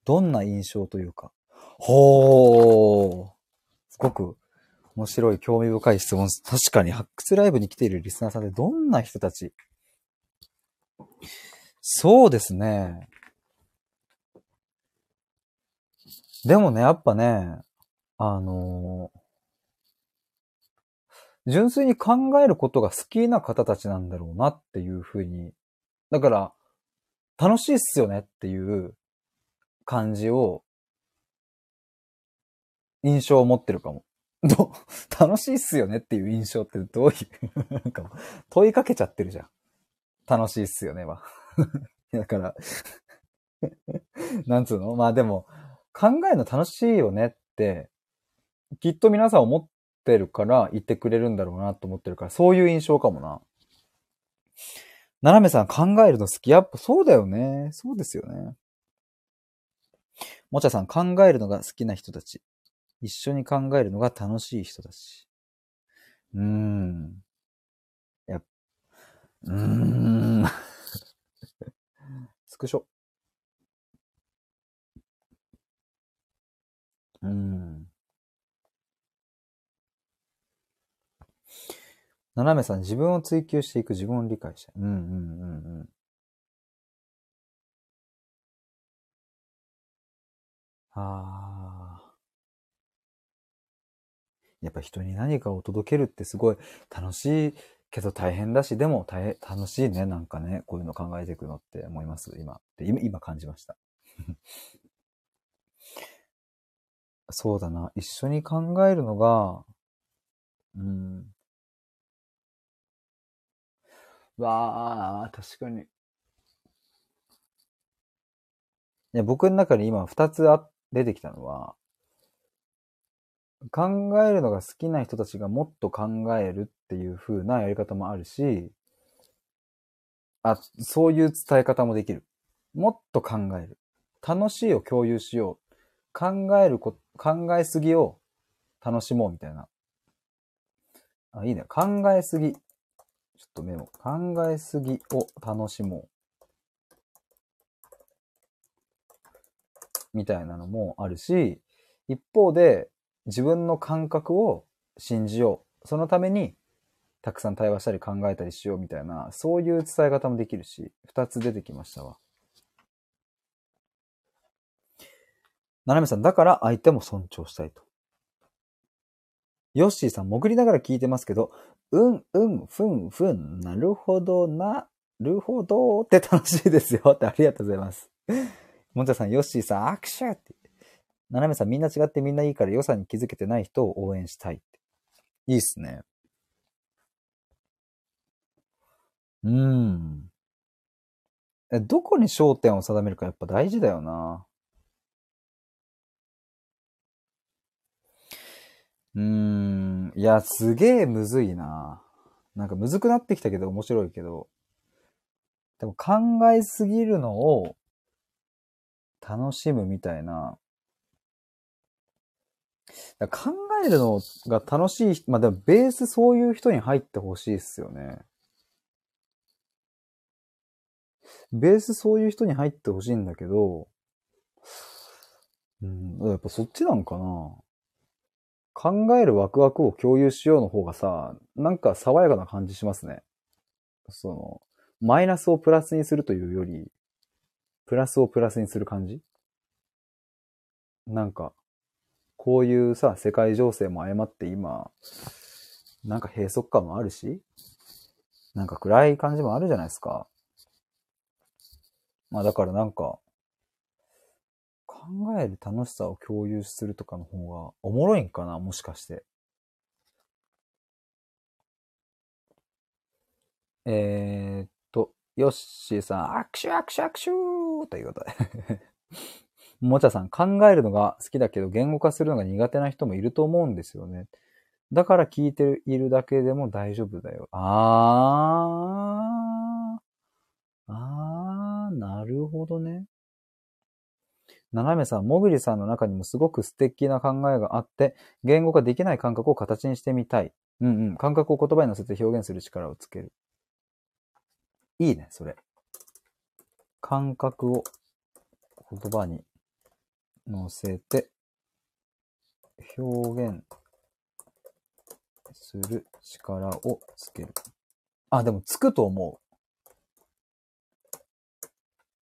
どんな印象というか？ほー。すごく面白い、興味深い質問です。確かに発掘ライブに来ているリスナーさんってどんな人たち？そうですね。でもね、やっぱね、あのー純粋に考えることが好きな方たちなんだろうなっていうふうに。だから、楽しいっすよねっていう感じを、印象を持ってるかも。ど、楽しいっすよねっていう印象ってどういう、なんか、問いかけちゃってるじゃん。楽しいっすよねは。だから、なんつうの？まあでも、考えるの楽しいよねって、きっと皆さん思ってるから言ってくれるんだろうなと思ってるから、そういう印象かもな。斜めさん考えるの好き？やっぱそうだよね。そうですよね。もちゃさん考えるのが好きな人たち。一緒に考えるのが楽しい人たち。うーん。やっ、うーん。スクショ。うーん。斜めさん、自分を追求していく自分を理解して。うんうんうんうん。ああ。やっぱ人に何かを届けるってすごい楽しいけど大変だし、でも大変、楽しいね、なんかね、こういうの考えていくのって思います、今。で今、今感じました。そうだな、一緒に考えるのが、うん。わあ、確かに。いや、僕の中に今二つあ、出てきたのは、考えるのが好きな人たちがもっと考えるっていう風なやり方もあるし、あ、そういう伝え方もできる。もっと考える。楽しいを共有しよう。考えるこ、考えすぎを楽しもうみたいな。あ、いいね。考えすぎ。ちょっとメモ。考えすぎを楽しもう。みたいなのもあるし、一方で自分の感覚を信じよう。そのためにたくさん対話したり考えたりしようみたいな、そういう伝え方もできるし、二つ出てきましたわ。ななめさん、だから相手も尊重したいと。ヨッシーさん、潜りながら聞いてますけど、うんうん、ふんふん、なるほどな、るほどって楽しいですよってありがとうございます。もんちゃさん、ヨッシーさん、握手って。ななめさん、みんな違ってみんないいから良さに気づけてない人を応援したいって。いいっすね。うーん。え、どこに焦点を定めるかやっぱ大事だよな。うーん。いや、すげえむずいな。なんかむずくなってきたけど面白いけど。でも考えすぎるのを楽しむみたいな。考えるのが楽しい、まあでもベースそういう人に入ってほしいっすよね。ベースそういう人に入ってほしいんだけど、うん、やっぱそっちなんかな。考えるワクワクを共有しようの方がさ、なんか爽やかな感じしますね。その、マイナスをプラスにするというより、プラスをプラスにする感じ？なんか、こういうさ、世界情勢も誤って今、なんか閉塞感もあるし、なんか暗い感じもあるじゃないですか。まあだからなんか、考える楽しさを共有するとかの方がおもろいんかなもしかして。えー、っと、ヨッシーさん、握手握手握手ということでもちゃさん、考えるのが好きだけど言語化するのが苦手な人もいると思うんですよね。だから聞いているだけでも大丈夫だよ。あー。あー、なるほどね。ななめさん、もぐりさんの中にもすごく素敵な考えがあって、言語化できない感覚を形にしてみたい。うんうん。感覚を言葉に乗せて表現する力をつける。いいね、それ。感覚を言葉に乗せて表現する力をつける。あ、でもつくと思う。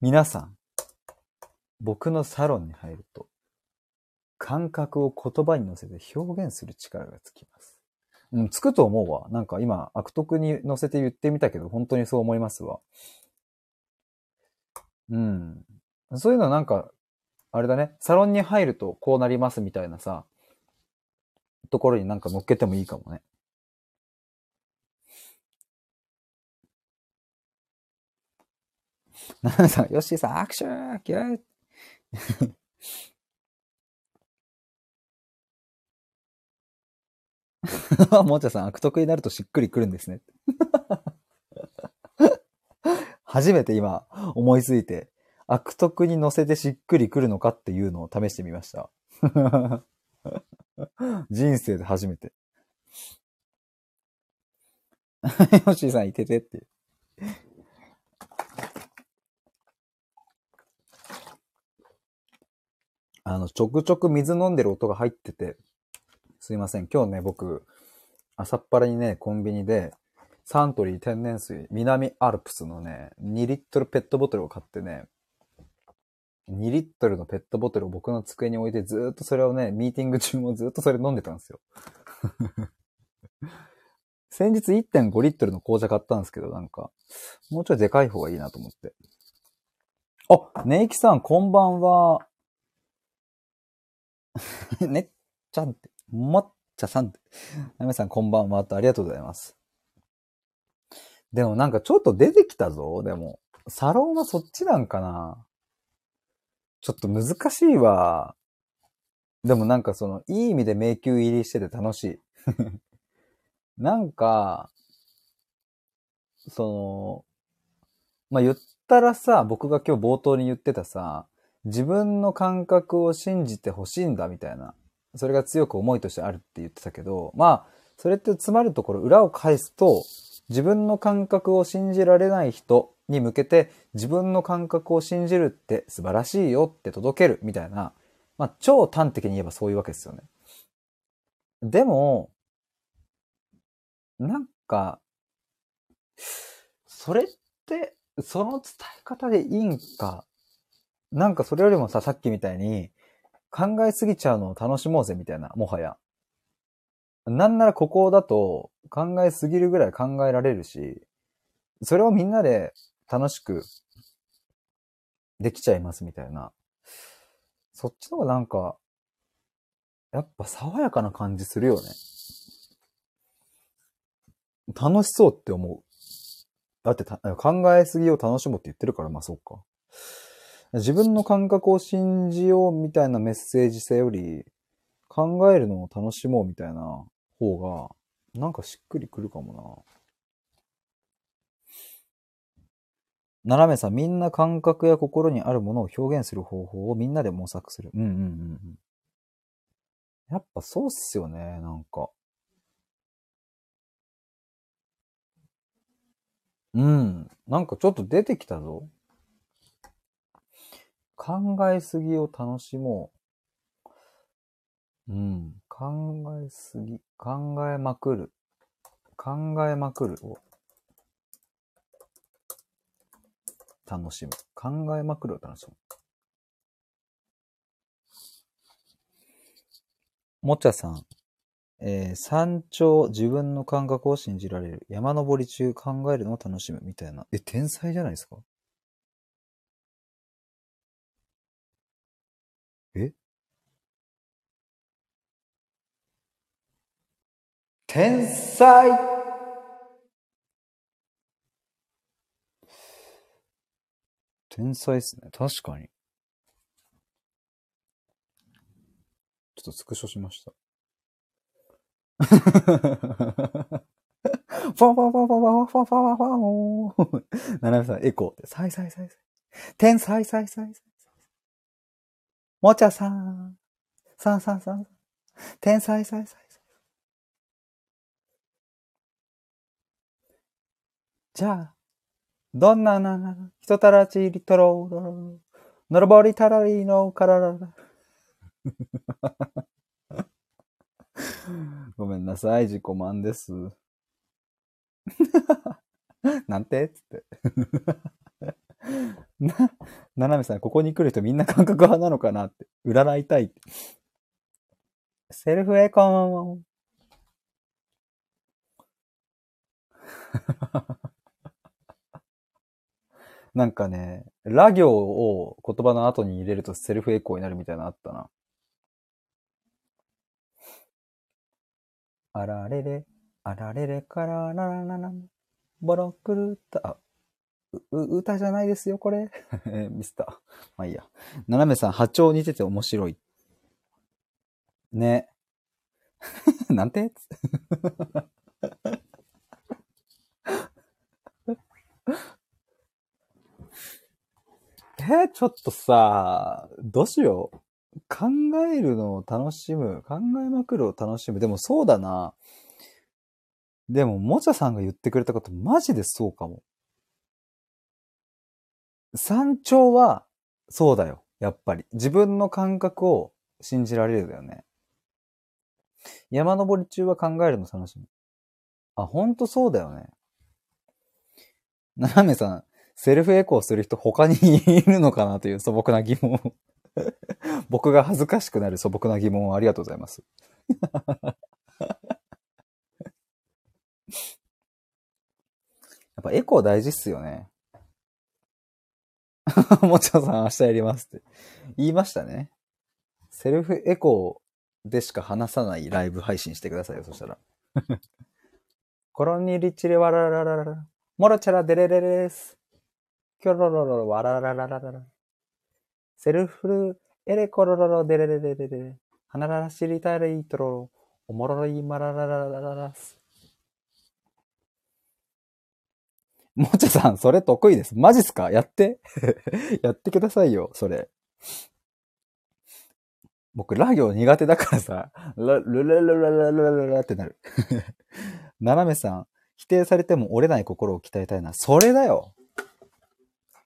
皆さん、僕のサロンに入ると、感覚を言葉に乗せて表現する力がつきます。うん、つくと思うわ。なんか今、悪徳に乗せて言ってみたけど、本当にそう思いますわ。うん。そういうのなんか、あれだね、サロンに入るとこうなりますみたいなさ、ところになんか乗っけてもいいかもね。ななさん、ヨッシーさん、握手キュー もちゃさん、悪徳になるとしっくりくるんですね。初めて今思いついて、悪徳に乗せてしっくりくるのかっていうのを試してみました。人生で初めて。ヨッシーさんいててって。あの、ちょくちょく水飲んでる音が入ってて、すいません。今日ね、僕、朝っぱらにね、コンビニで、サントリー天然水、南アルプスのね、2リットルペットボトルを買ってね、2リットルのペットボトルを僕の机に置いてずっとそれをね、ミーティング中もずっとそれ飲んでたんですよ。先日1.5リットルの紅茶買ったんですけど、なんか、もうちょいでかい方がいいなと思って。あ、ネイキさん、こんばんは。ねっちゃんって、もっちゃさんって。なめさん、こんばんはとありがとうございます。でもなんかちょっと出てきたぞ。でも、サロンはそっちなんかな。ちょっと難しいわ。でもなんかその、いい意味で迷宮入りしてて楽しい。なんか、その、まあ、言ったらさ、僕が今日冒頭に言ってたさ、自分の感覚を信じてほしいんだみたいな、それが強く思いとしてあるって言ってたけど、まあ、それって詰まるところ裏を返すと、自分の感覚を信じられない人に向けて自分の感覚を信じるって素晴らしいよって届けるみたいな、まあ超端的に言えばそういうわけですよね。でも、なんか、それって、その伝え方でいいんか。なんかそれよりもさ、さっきみたいに、考えすぎちゃうのを楽しもうぜみたいな、もはや。なんならここだと考えすぎるぐらい考えられるし、それをみんなで楽しくできちゃいますみたいな。そっちの方がなんか、やっぱ爽やかな感じするよね。楽しそうって思う。だって考えすぎを楽しむって言ってるから、まあそうか。自分の感覚を信じようみたいなメッセージ性より、考えるのを楽しもうみたいな方が、なんかしっくりくるかもな。斜めさん、みんな感覚や心にあるものを表現する方法をみんなで模索する。うんうんうんうん。やっぱそうっすよね、なんか。うん。なんかちょっと出てきたぞ。考えすぎを楽しもう。うん。考えすぎ、考えまくる。考えまくるを楽しむ。考えまくるを楽しむ。もちゃさん。えー、山頂、自分の感覚を信じられる。山登り中考えるのを楽しむ。みたいな。え、天才じゃないですか？え？天才天才っすね。確かに。ちょっとスクショしました。ファンファファファファファファファファファンナナミさん、エコーって、サイサイサイサイ。天才サイサイサイ。もちゃさん。さんさんさん。天才サイサイサイ。じゃあ、どんなな、人たらちりとろろ、のろぼりたらりのかららら。ごめんなさい、自己満です。なんて？つって。な、ななめさん、ここに来る人みんな感覚派なのかなって。占いたいって。セルフエコン。なんかね、ラ行を言葉の後に入れるとセルフエコーになるみたいなのあったな。あられれ、あられれかららららら、ボロクルタ、う、歌じゃないですよ、これ。ミスター。まあいいや。斜めさん、波長似てて面白い。ね。なんて？え、ちょっとさ、どうしよう。考えるのを楽しむ。考えまくるを楽しむ。でもそうだな。でも、もちゃさんが言ってくれたことマジでそうかも。山頂は、そうだよ。やっぱり。自分の感覚を信じられるだよね。山登り中は考えるの楽しみ。あ、ほんとそうだよね。ななめさん、セルフエコーする人他にいるのかなという素朴な疑問 僕が恥ずかしくなる素朴な疑問をありがとうございます。やっぱエコー大事っすよね。もちろんさん明日やりますって言いましたね。セルフエコーでしか話さないライブ配信してくださいよ、そしたら。コロニリチレワラララララ。モロチャラデレレレス。キョロロロロ、ラララララ。セルフル、エレコロロロ、デレレレレレ。はららしりたいいロろ、おもろろいまららららららす。もちゃさん、それ得意です。マジっすか？やって。やってくださいよ、それ。僕、ラ行苦手だからさ、ラ、ルラルラララララってなる。斜めさん、否定されても折れない心を鍛えたいな。それだよ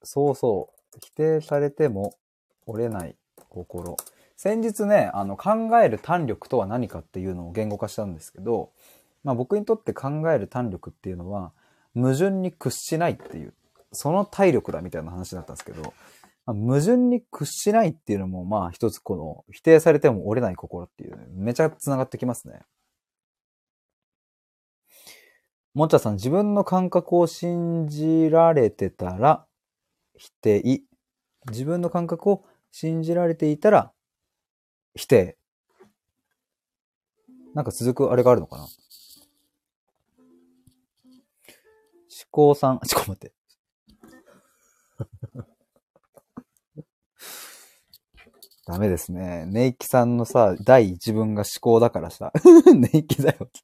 そうそう。否定されても折れない心。先日ね、あの、考える胆力とは何かっていうのを言語化したんですけど、まあ僕にとって考える胆力っていうのは、矛盾に屈しないっていう、その体力だみたいな話だったんですけど、まあ、矛盾に屈しないっていうのも、まあ一つこの、否定されても折れない心っていう、めちゃ繋がってきますね。もっちゃさん、自分の感覚を信じられてたら、否定。自分の感覚を信じられていたら、否定。なんか続くあれがあるのかな？思考さん、ちょっと待って。ダメですね。ネイキさんのさ、第一文が思考だからさ、ネイキだよって。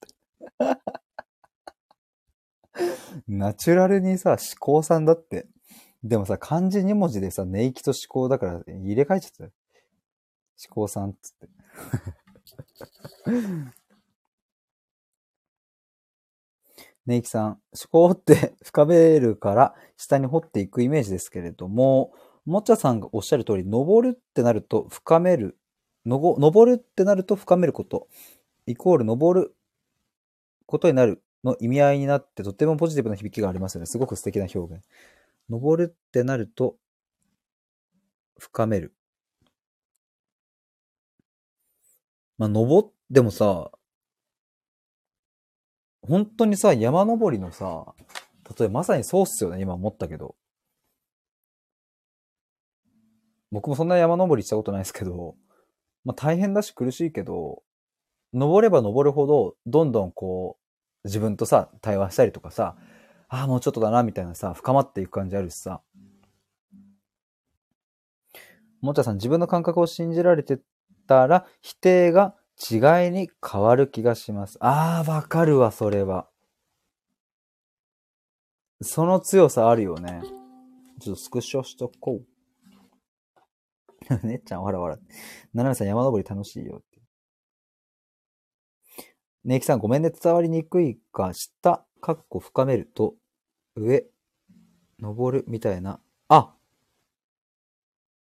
ナチュラルにさ、思考さんだって。でもさ、漢字2文字でさ、ネイキと思考だから入れ替えちゃったよ。思考さんっつって。ネイキさん、思考って 深めるから下に掘っていくイメージですけれども、もちゃさんがおっしゃる通り、登るってなると深める、のご登るってなると深めること、イコール登ることになるの意味合いになってとてもポジティブな響きがありますよね。すごく素敵な表現。登るってなると深める。まあ、登ってもさ、本当にさ、山登りのさ、例えばまさにそうっすよね、今思ったけど。僕もそんな山登りしたことないですけど、まあ大変だし苦しいけど、登れば登るほど、どんどんこう、自分とさ、対話したりとかさ、ああ、もうちょっとだな、みたいなさ、深まっていく感じあるしさ。もちゃさん、自分の感覚を信じられてたら、否定が違いに変わる気がします。ああ、わかるわ、それは。その強さあるよね。ちょっとスクショしとこう。ねっちゃん、わらわら。ななめさん、山登り楽しいよって。ねいきさん、ごめんね、伝わりにくいか、下、かっこ深めると、上、登るみたいな。あ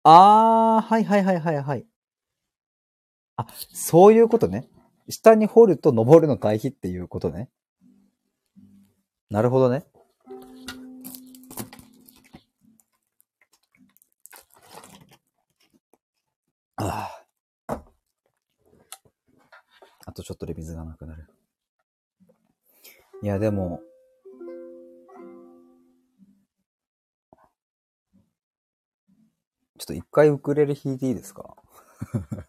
あー、はいはいはいはいはい。あ、そういうことね。下に掘ると登るの対比っていうことね。なるほどね。ああ。あとちょっとで水がなくなる。いや、でも、ちょっと一回ウクレレ弾いていいですか？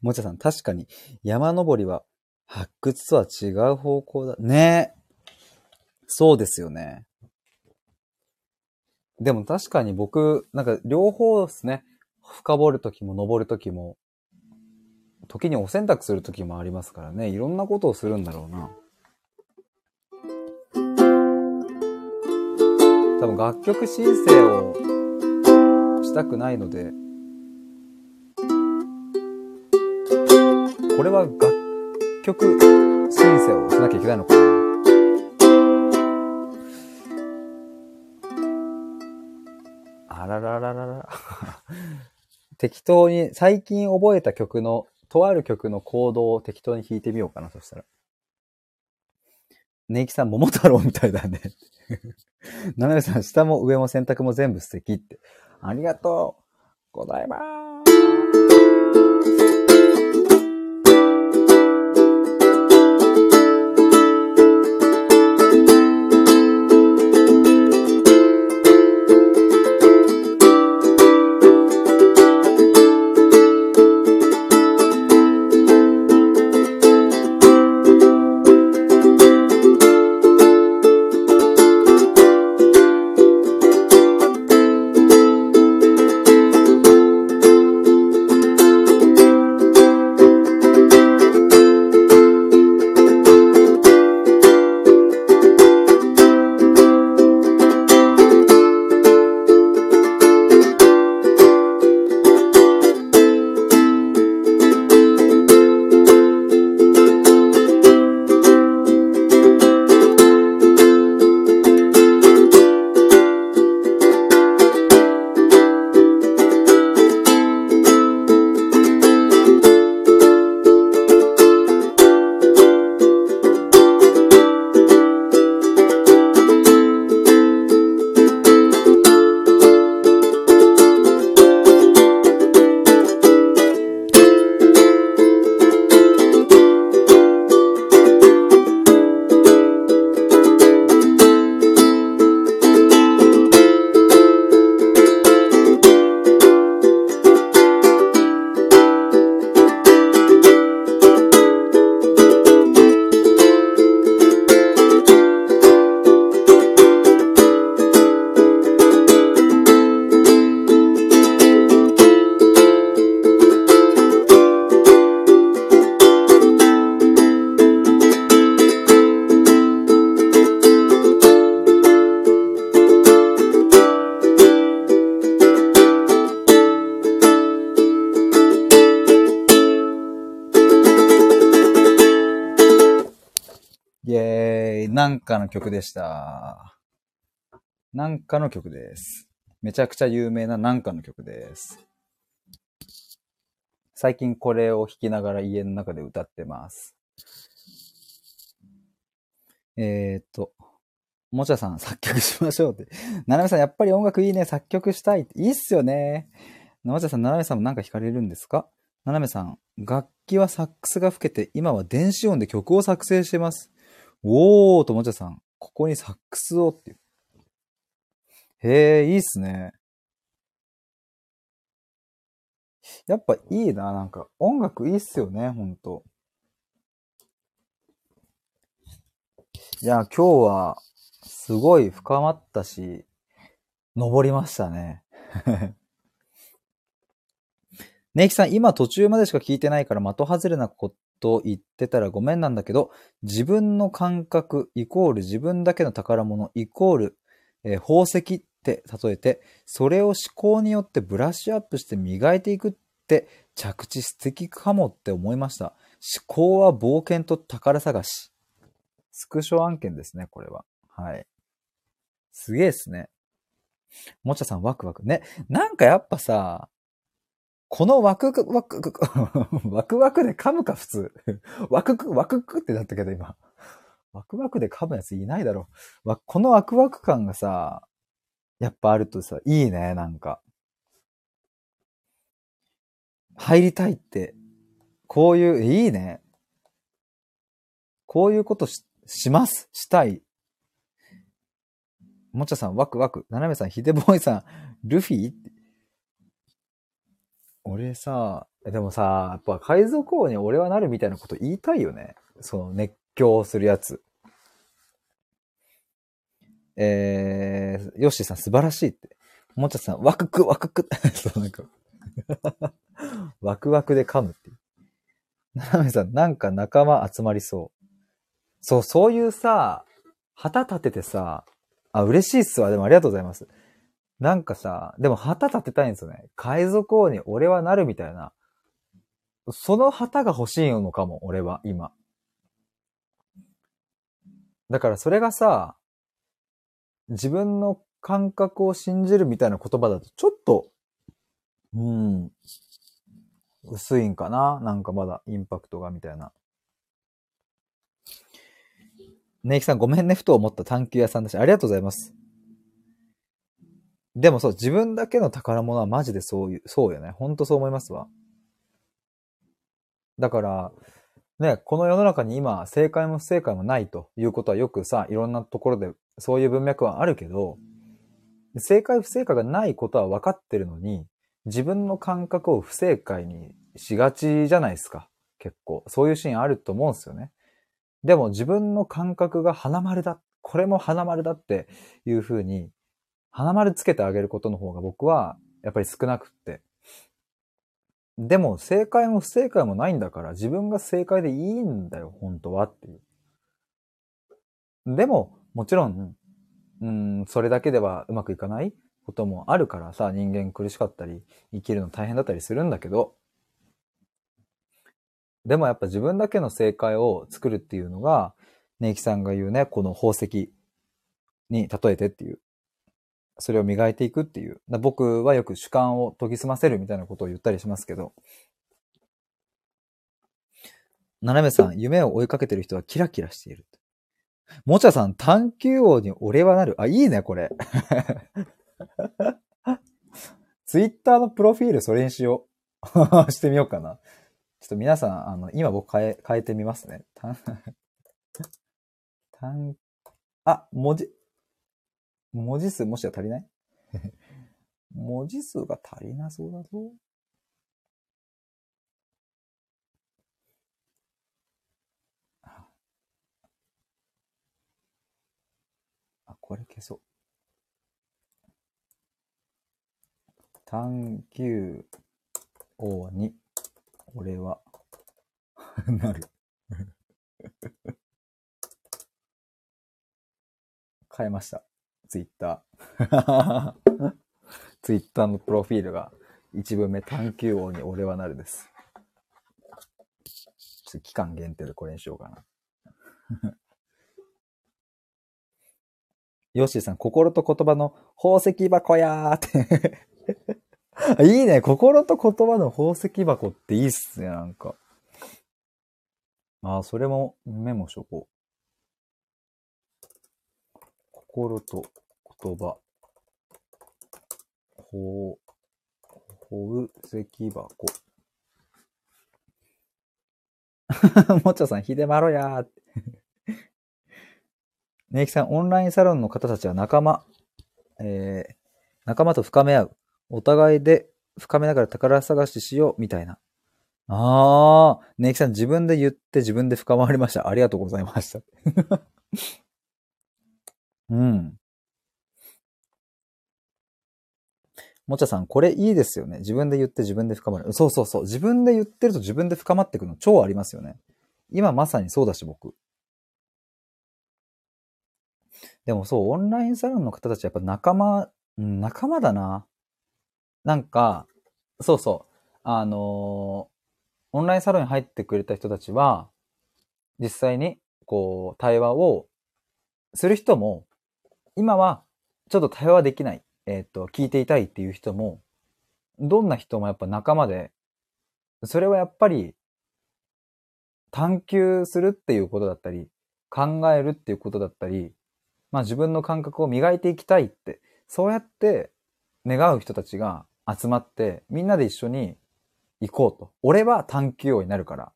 もちゃさん、確かに山登りは発掘とは違う方向だ。ねえそうですよね。でも確かに僕、なんか両方ですね。深掘るときも登るときも、時にお洗濯する時もありますからね。いろんなことをするんだろうな。多分楽曲申請をしたくないので、これは楽曲申請をしなきゃいけないのかなあららららら。適当に、最近覚えた曲の、とある曲のコードを適当に弾いてみようかな、そしたら。ネイキさん、桃太郎みたいだね。ナナメさん、下も上も洗濯も全部素敵って。ありがとうございます。な曲でした。なんかの曲です。めちゃくちゃ有名ななんかの曲です。最近これを弾きながら家の中で歌ってます。えー、っと、もちゃさん作曲しましょうって。ななめさんやっぱり音楽いいね。作曲したい。いいっすよね。もちゃさん、ななめさんもなんか弾かれるんですか？ななめさん、楽器はサックスが吹けて、今は電子音で曲を作成してます。おー、ともちゃさん、ここにサックスをっていう。へえ、いいっすね。やっぱいいな、なんか、音楽いいっすよね、ほんと。いや、今日は、すごい深まったし、登りましたね。ネイキさん、今途中までしか聞いてないから的外れなこと言ってたらごめんなんだけど、自分の感覚イコール自分だけの宝物イコール、えー、宝石って例えて、それを思考によってブラッシュアップして磨いていくって着地素敵かもって思いました。思考は冒険と宝探し。スクショ案件ですね、これは。はい。すげえっすね。もちゃさんワクワク。ね。なんかやっぱさ、このワクワク、ワクワクで噛むか、普通。ワクク、ワククってなったけど、今。ワクワクで噛むやついないだろ。このワクワク感がさ、やっぱあるとさ、いいね、なんか。入りたいって。こういう、いいね。こういうことし、します。したい。もちゃさん、ワクワク。ななめさん、ヒデボーイさん、ルフィ？俺さ、でもさ、やっぱ海賊王に俺はなるみたいなこと言いたいよね。その熱狂するやつ。えー、ヨッシーさん素晴らしいって。もちゃさん、ワククワクク そうなんか ワクワクで噛むっていう。ななめさん、なんか仲間集まりそう。そう、そういうさ、旗立ててさ、あ、嬉しいっすわ。でもありがとうございます。なんかさ、でも旗立てたいんですよね。海賊王に俺はなるみたいな。その旗が欲しいのかも、俺は、今。だからそれがさ、自分の感覚を信じるみたいな言葉だと、ちょっと、うん、薄いんかな？なんかまだインパクトがみたいな。ねいきさんごめんね、ふと思った探求屋さんだし、ありがとうございます。でもそう、自分だけの宝物はマジでそういう、そうよね。ほんとそう思いますわ。だから、ね、この世の中に今、正解も不正解もないということはよくさ、いろんなところでそういう文脈はあるけど、正解不正解がないことは分かってるのに、自分の感覚を不正解にしがちじゃないですか。結構。そういうシーンあると思うんですよね。でも自分の感覚が花丸だ。これも花丸だっていう風に、花丸つけてあげることの方が僕はやっぱり少なくって。でも正解も不正解もないんだから自分が正解でいいんだよ、本当はっていう。でも、もちろん、うん、それだけではうまくいかないこともあるからさ、人間苦しかったり、生きるの大変だったりするんだけど、でもやっぱ自分だけの正解を作るっていうのが、ネイキさんが言うね、この宝石に例えてっていう。それを磨いていくっていう。僕はよく主観を研ぎ澄ませるみたいなことを言ったりしますけど。斜めさん、夢を追いかけてる人はキラキラしている。もちゃさん、探求王に俺はなる。あ、いいね、これ。ツイッターのプロフィールそれにしよう。してみようかな。ちょっと皆さん、あの、今僕変え、変えてみますね。たん、たん、あ、文字、文字数もしは足りない？文字数が足りなそうだぞ。あ、これ消そう。探求王に、俺は、なる。変えました。ツイッター。ツイッターのプロフィールが一文目探求王に俺はなるです。ちょっと期間限定でこれにしようかな。ヨッシーさん、心と言葉の宝石箱やーって。いいね。心と言葉の宝石箱っていいっすね、なんか。ああ、それもメモしとこう。心と言葉。ほう、宝石箱。もっちゃさん、ひでまろやー。ねいきさん、オンラインサロンの方たちは仲間、えー、仲間と深め合う。お互いで深めながら宝探ししよう、みたいな。あー、ねいきさん、自分で言って自分で深まりました。ありがとうございました。うん。もちゃさん、これいいですよね。自分で言って自分で深まる。そうそうそう。自分で言ってると自分で深まっていくの超ありますよね。今まさにそうだし、僕。でもそう、オンラインサロンの方たちやっぱ仲間、仲間だな。なんか、そうそう。あのーオンラインサロンに入ってくれた人たちは、実際に、こう、対話をする人も、今は、ちょっと対話できない。えっ、と、聞いていたいっていう人も、どんな人もやっぱ仲間で、それはやっぱり、探求するっていうことだったり、考えるっていうことだったり、まあ自分の感覚を磨いていきたいって、そうやって願う人たちが集まって、みんなで一緒に行こうと。俺は探求王になるから。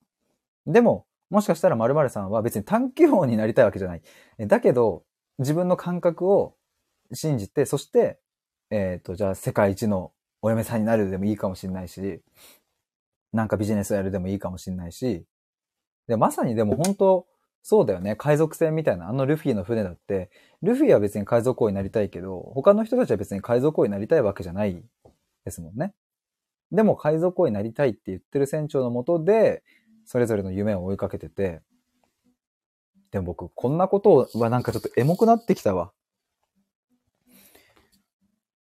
でも、もしかしたら〇〇さんは別に探求王になりたいわけじゃない。だけど、自分の感覚を信じて、そして、えっ、と、じゃあ世界一のお嫁さんになるでもいいかもしれないし、なんかビジネスをやるでもいいかもしれないし、で、まさにでも本当、そうだよね。海賊船みたいな、あのルフィの船だって、ルフィは別に海賊王になりたいけど、他の人たちは別に海賊王になりたいわけじゃないですもんね。でも海賊王になりたいって言ってる船長のもとで、それぞれの夢を追いかけてて、でも僕、こんなことはなんかちょっとエモくなってきたわ。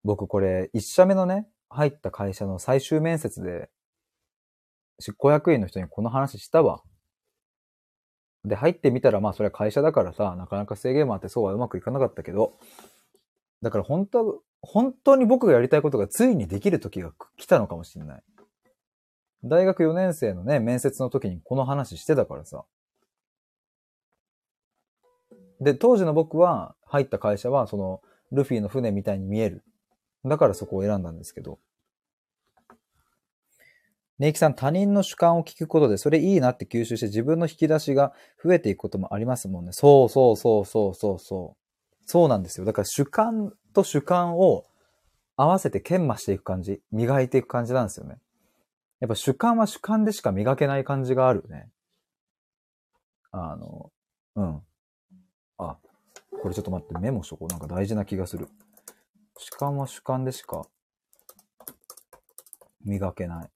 僕これ、一社目のね、入った会社の最終面接で、執行役員の人にこの話したわ。で、入ってみたら、まあそれは会社だからさ、なかなか制限もあってそうはうまくいかなかったけど、だから本当、本当に僕がやりたいことがついにできる時が来たのかもしれない。大学4年生のね、面接の時にこの話してたからさ。で、当時の僕は入った会社は、その、ルフィの船みたいに見える。だからそこを選んだんですけど。ネイキさん、他人の主観を聞くことで、それいいなって吸収して自分の引き出しが増えていくこともありますもんね。そうそうそうそうそうそう。そうなんですよ。だから主観と主観を合わせて研磨していく感じ、磨いていく感じなんですよね。やっぱ主観は主観でしか磨けない感じがあるね。あの、うん。これちょっと待って、メモしとこう。なんか大事な気がする。主観は主観でしか磨けない。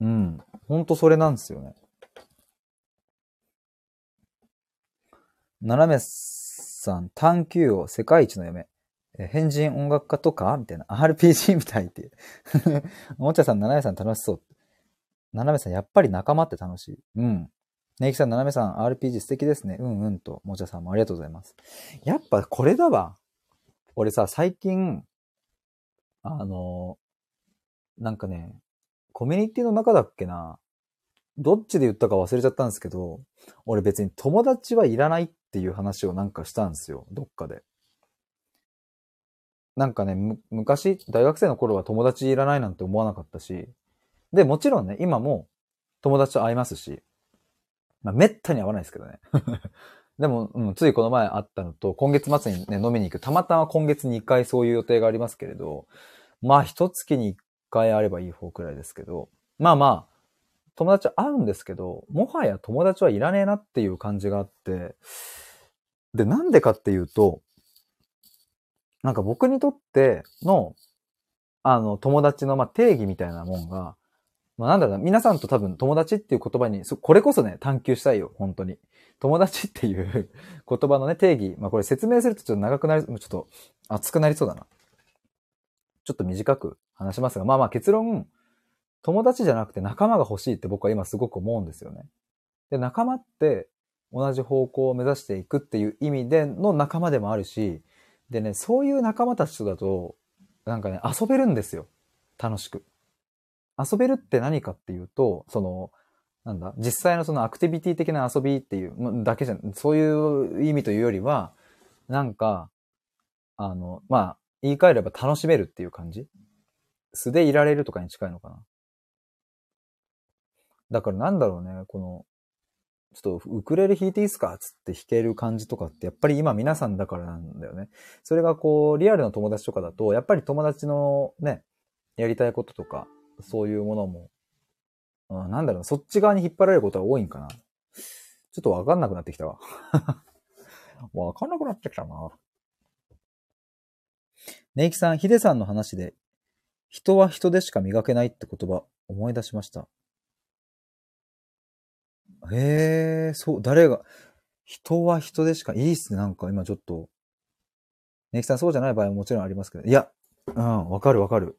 うん。ほんとそれなんですよね。斜めさん、探求を世界一の夢。変人音楽家とか？みたいな。RPG みたいって。おもちゃさん、斜めさん楽しそう。斜めさん、やっぱり仲間って楽しい。うん。ネイキさん、斜めさん、RPG 素敵ですね。うんうんと、もちゃさんもありがとうございます。やっぱこれだわ。俺さ、最近、あの、なんかね、コミュニティの中だっけな。どっちで言ったか忘れちゃったんですけど、俺別に友達はいらないっていう話をなんかしたんですよ。どっかで。なんかね、む昔、大学生の頃は友達いらないなんて思わなかったし、で、もちろんね、今も友達と会いますし、まあ、めったに会わないですけどね。でも、うん、ついこの前会ったのと、今月末にね、飲みに行く。たまたま今月2回そういう予定がありますけれど、まあ、一月に1回あればいい方くらいですけど、まあまあ、友達会うんですけど、もはや友達はいらねえなっていう感じがあって、で、なんでかっていうと、なんか僕にとっての、あの、友達の、まあ、定義みたいなもんが、まあ、なんだろう、皆さんと多分友達っていう言葉に、これこそね、探求したいよ、本当に。友達っていう言葉のね、定義。まあ、これ説明するとちょっと長くなり、ちょっと熱くなりそうだな。ちょっと短く話しますが、まあまあ結論、友達じゃなくて仲間が欲しいって僕は今すごく思うんですよね。で、仲間って同じ方向を目指していくっていう意味での仲間でもあるし、でね、そういう仲間たちとだと、なんかね、遊べるんですよ。楽しく。遊べるって何かっていうと、その、なんだ、実際のそのアクティビティ的な遊びっていうだけじゃ、そういう意味というよりは、なんか、あの、まあ、言い換えれば楽しめるっていう感じ？素でいられるとかに近いのかな？だからなんだろうね、この、ちょっとウクレレ弾いていいっすかつって弾ける感じとかってやっぱり今皆さんだからなんだよね。それがこう、リアルの友達とかだと、やっぱり友達のね、やりたいこととか、そういうものも、うん、なんだろう、そっち側に引っ張られることが多いんかな。ちょっとわかんなくなってきたわ。わかんなくなってきたな。ネイキさん、ヒデさんの話で、人は人でしか磨けないって言葉思い出しました。へえ、そう、誰が、人は人でしか、いいっすね、なんか今ちょっと。ネイキさんそうじゃない場合ももちろんありますけど、いや、うん、わかるわかる。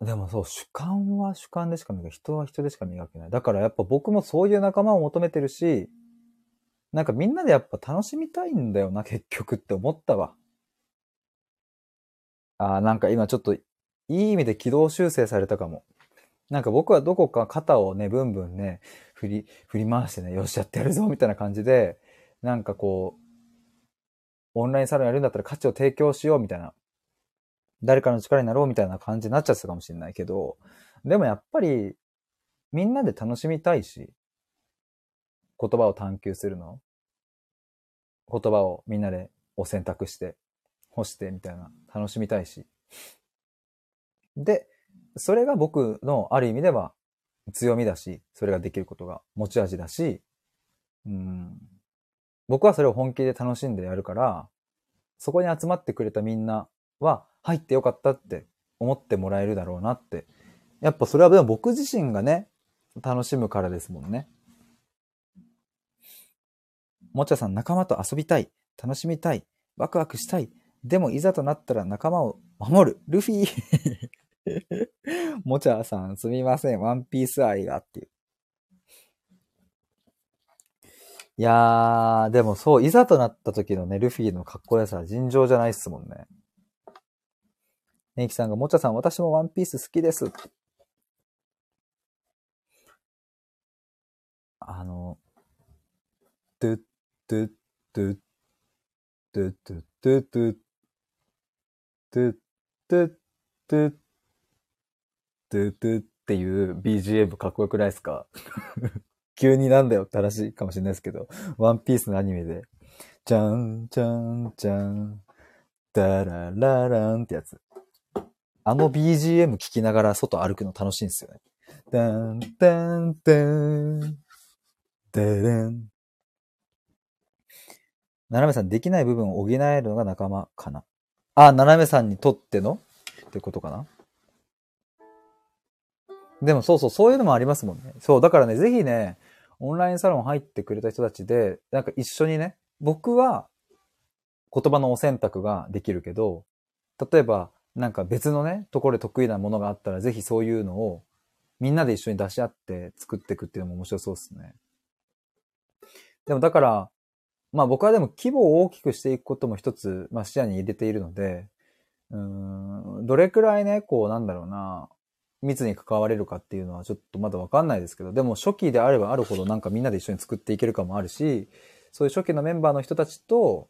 でもそう、主観は主観でしか磨け人は人でしか磨けない。だからやっぱ僕もそういう仲間を求めてるし、なんかみんなでやっぱ楽しみたいんだよな、結局って思ったわ。ああ、なんか今ちょっといい意味で軌道修正されたかも。なんか僕はどこか肩をね、ブンブンね、振り、振り回してね、よし、やってやるぞ、みたいな感じで、なんかこう、オンラインサロンやるんだったら価値を提供しよう、みたいな。誰かの力になろう、みたいな感じになっちゃってたかもしれないけど、でもやっぱり、みんなで楽しみたいし、言葉を探求するの。言葉をみんなでを選択して、干して、みたいな、楽しみたいし。で、それが僕のある意味では強みだし、それができることが持ち味だし、うん、僕はそれを本気で楽しんでやるから、そこに集まってくれたみんなは、入ってよかったって思ってもらえるだろうなって。やっぱそれはでも僕自身がね、楽しむからですもんね。もちゃさん、仲間と遊びたい。楽しみたい。ワクワクしたい。でもいざとなったら仲間を守る。ルフィ もちゃさん、すみません。ワンピース愛がっていう。いやー、でもそう、いざとなった時のね、ルフィのかっこよさは尋常じゃないっすもんね。ネイキさんが、もちゃさん、私もワンピース好きです。あの、ドゥッドゥッドゥッドゥッドゥッドゥッドゥッドゥッドゥッドゥッドゥッドゥッっていう BGM かっこよくないですか？急になんだよって話かもしれないですけど、ワンピースのアニメで、じゃん、じゃん、じゃん、ダララランってやつ。あの BGM 聞きながら外歩くの楽しいんですよね。ダン、ダン、ダン、ダレン。斜めさん、できない部分を補えるのが仲間かな。あ、斜めさんにとっての？ってことかな。でもそうそう、そういうのもありますもんね。そう、だからね、ぜひね、オンラインサロン入ってくれた人たちで、なんか一緒にね、僕は言葉のお選択ができるけど、例えばなんか別のね、ところで得意なものがあったら、ぜひそういうのをみんなで一緒に出し合って作っていくっていうのも面白そうですね。でもだから、まあ僕はでも規模を大きくしていくことも一つ、まあ視野に入れているので、うん、どれくらいね、こうなんだろうな、密に関われるかっていうのはちょっとまだわかんないですけど、でも初期であればあるほどなんかみんなで一緒に作っていけるかもあるし、そういう初期のメンバーの人たちと、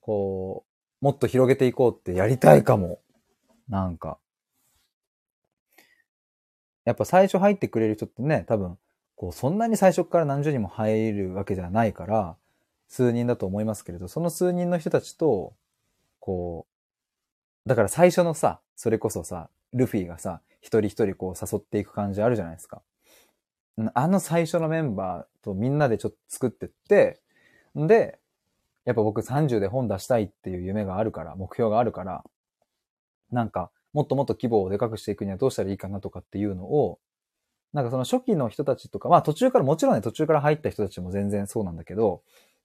こう、もっと広げていこうってやりたいかも。なんか。やっぱ最初入ってくれる人ってね、多分、こう、そんなに最初から何十人も入るわけじゃないから、数人だと思いますけれど、その数人の人たちと、こう、だから最初のさ、それこそさ、ルフィがさ、一人一人こう誘っていく感じあるじゃないですか。あの最初のメンバーとみんなでちょっと作ってって、んで、やっぱ僕30で本出したいっていう夢があるから、目標があるから、なんか、もっともっと規模をでかくしていくにはどうしたらいいかなとかっていうのを、なんかその初期の人たちとか、まあ途中から、もちろんね、途中から入った人たちも全然そうなんだけど、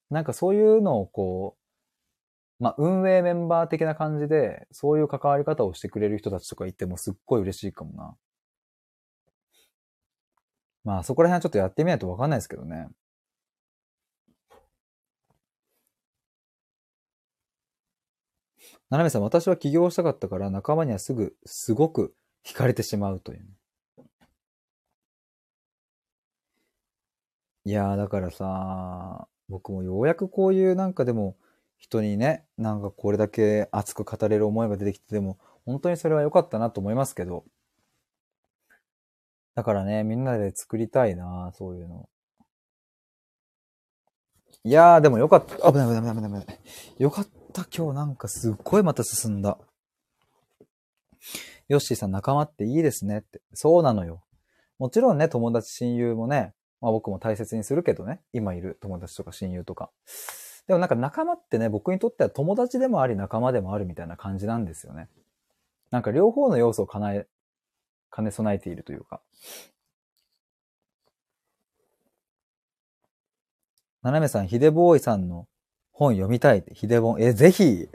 なんかそういうのをこうまあ、運営メンバー的な感じで、そういう関わり方をしてくれる人たちとかいてもすっごい嬉しいかもな。まあ、そこら辺はちょっとやってみないとわかんないですけどね。ななめさん、私は起業したかったから仲間にはすぐ、すごく惹かれてしまうという、ね。いやー、だからさ、僕もようやくこういうなんかでも、人にね、なんかこれだけ熱く語れる思いが出てきて、でも、本当にそれは良かったなと思いますけど。だからね、みんなで作りたいなそういうの。いやー、でもよかった。危ない危ない危ない危ない危ない。よかった。今日なんかすっごいまた進んだ。ヨッシーさん仲間っていいですねって。そうなのよ。もちろんね、友達親友もね、まあ僕も大切にするけどね、今いる友達とか親友とか。でもなんか仲間ってね、僕にとっては友達でもあり仲間でもあるみたいな感じなんですよね。なんか両方の要素を叶え、兼ね備えているというか。ななめさん、ヒデボーイさんの本読みたいって、ヒデボン、え、ぜひ い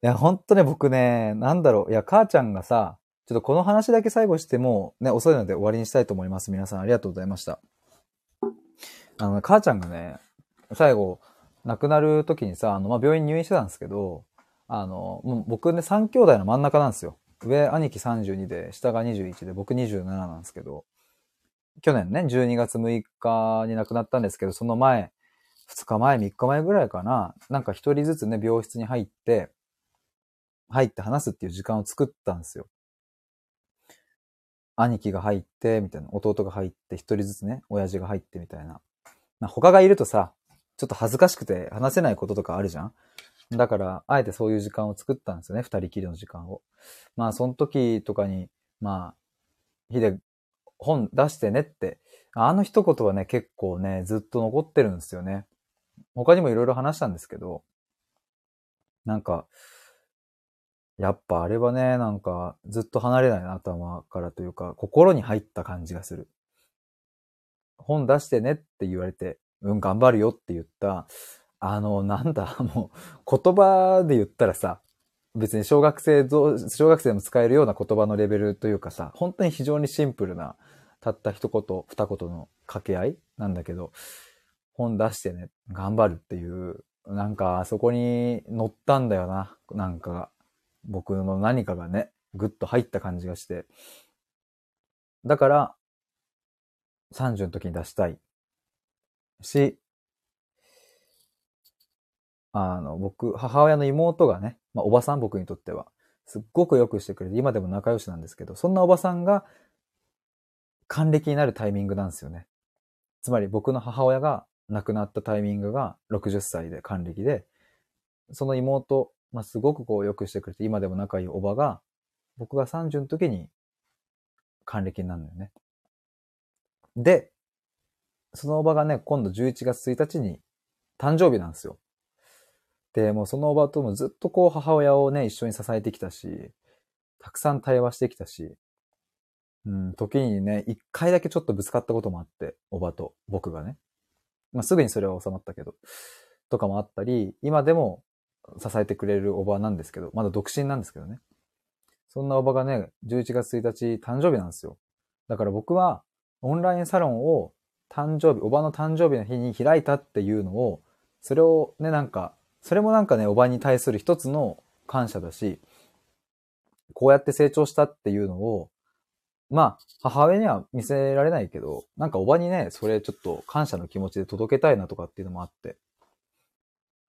や、ほんとね、僕ね、なんだろう。いや、母ちゃんがさ、ちょっとこの話だけ最後しても、ね、遅いので終わりにしたいと思います。皆さんありがとうございました。あの、母ちゃんがね、最後、亡くなる時にさ、あの、まあ、病院入院してたんですけど、あの、もう僕ね、3兄弟の真ん中なんですよ。上、兄貴32で、下が21で、僕27なんですけど、去年ね、12月6日に亡くなったんですけど、その前、2日前、3日前ぐらいかな、なんか一人ずつね、病室に入って、入って話すっていう時間を作ったんですよ。兄貴が入って、みたいな、弟が入って、一人ずつね、親父が入ってみたいな。他がいるとさ、ちょっと恥ずかしくて話せないこととかあるじゃんだから、あえてそういう時間を作ったんですよね。二人きりの時間を。まあ、その時とかに、まあ、ヒデ、本出してねって、あの一言はね、結構ね、ずっと残ってるんですよね。他にもいろいろ話したんですけど、なんか、やっぱあれはね、なんかずっと離れないな、頭からというか、心に入った感じがする。本出してねって言われて、うん、頑張るよって言った、あの、なんだ、もう、言葉で言ったらさ、別に小学生、小学生でも使えるような言葉のレベルというかさ、本当に非常にシンプルな、たった一言、二言の掛け合いなんだけど、本出してね、頑張るっていう、なんか、そこに乗ったんだよな。なんか、僕の何かがね、ぐっと入った感じがして。だから、30の時に出したい。し、あの、僕、母親の妹がね、まあ、おばさん僕にとっては、すっごくよくしてくれて、今でも仲良しなんですけど、そんなおばさんが、還暦になるタイミングなんですよね。つまり僕の母親が亡くなったタイミングが60歳で還暦で、その妹、まあ、すごくこうよくしてくれて、今でも仲いいおばが、僕が30の時に還暦になるんだよね。で、そのおばがね、今度11月1日に誕生日なんですよ。で、もうそのおばともずっとこう母親をね、一緒に支えてきたし、たくさん対話してきたし、うん、時にね、一回だけちょっとぶつかったこともあって、おばと僕がね。まあ、すぐにそれは収まったけど、とかもあったり、今でも支えてくれるおばなんですけど、まだ独身なんですけどね。そんなおばがね、11月1日誕生日なんですよ。だから僕はオンラインサロンを誕生日、おばの誕生日の日に開いたっていうのを、それをね、なんか、それもなんかね、おばに対する一つの感謝だし、こうやって成長したっていうのを、まあ、母親には見せられないけど、なんかおばにね、それちょっと感謝の気持ちで届けたいなとかっていうのもあって。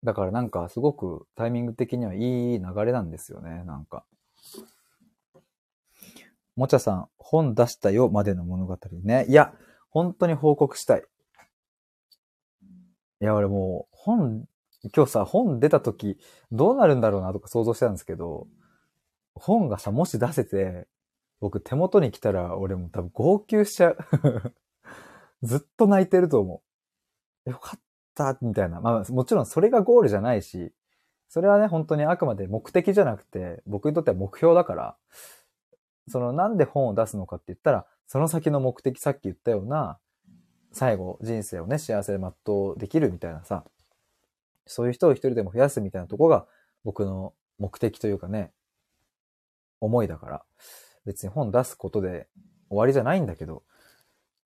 だからなんかすごくタイミング的にはいい流れなんですよね、なんか。もちゃさん、本出したよまでの物語ね。いや、本当に報告したい。いや、俺もう、本、今日さ、本出た時、どうなるんだろうなとか想像してたんですけど、本がさ、もし出せて、僕手元に来たら俺も多分号泣しちゃう ずっと泣いてると思う。よかった、みたいな。まあもちろんそれがゴールじゃないし、それはね、本当にあくまで目的じゃなくて、僕にとっては目標だから、そのなんで本を出すのかって言ったら、その先の目的さっき言ったような、最後人生をね、幸せで全うできるみたいなさ、そういう人を一人でも増やすみたいなとこが僕の目的というかね、思いだから。別に本出すことで終わりじゃないんだけど、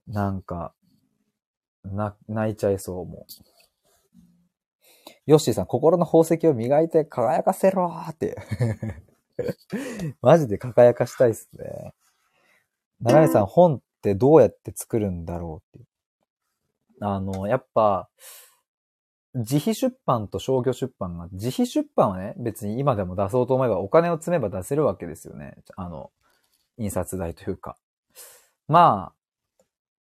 なんか、な、泣いちゃいそう、もう。ヨッシーさん、心の宝石を磨いて輝かせろーって マジで輝かしたいっすね。ななみさん、本ってどうやって作るんだろうって。あの、やっぱ、自費出版と商業出版が、自費出版はね、別に今でも出そうと思えばお金を積めば出せるわけですよね。あの、印刷代というか。ま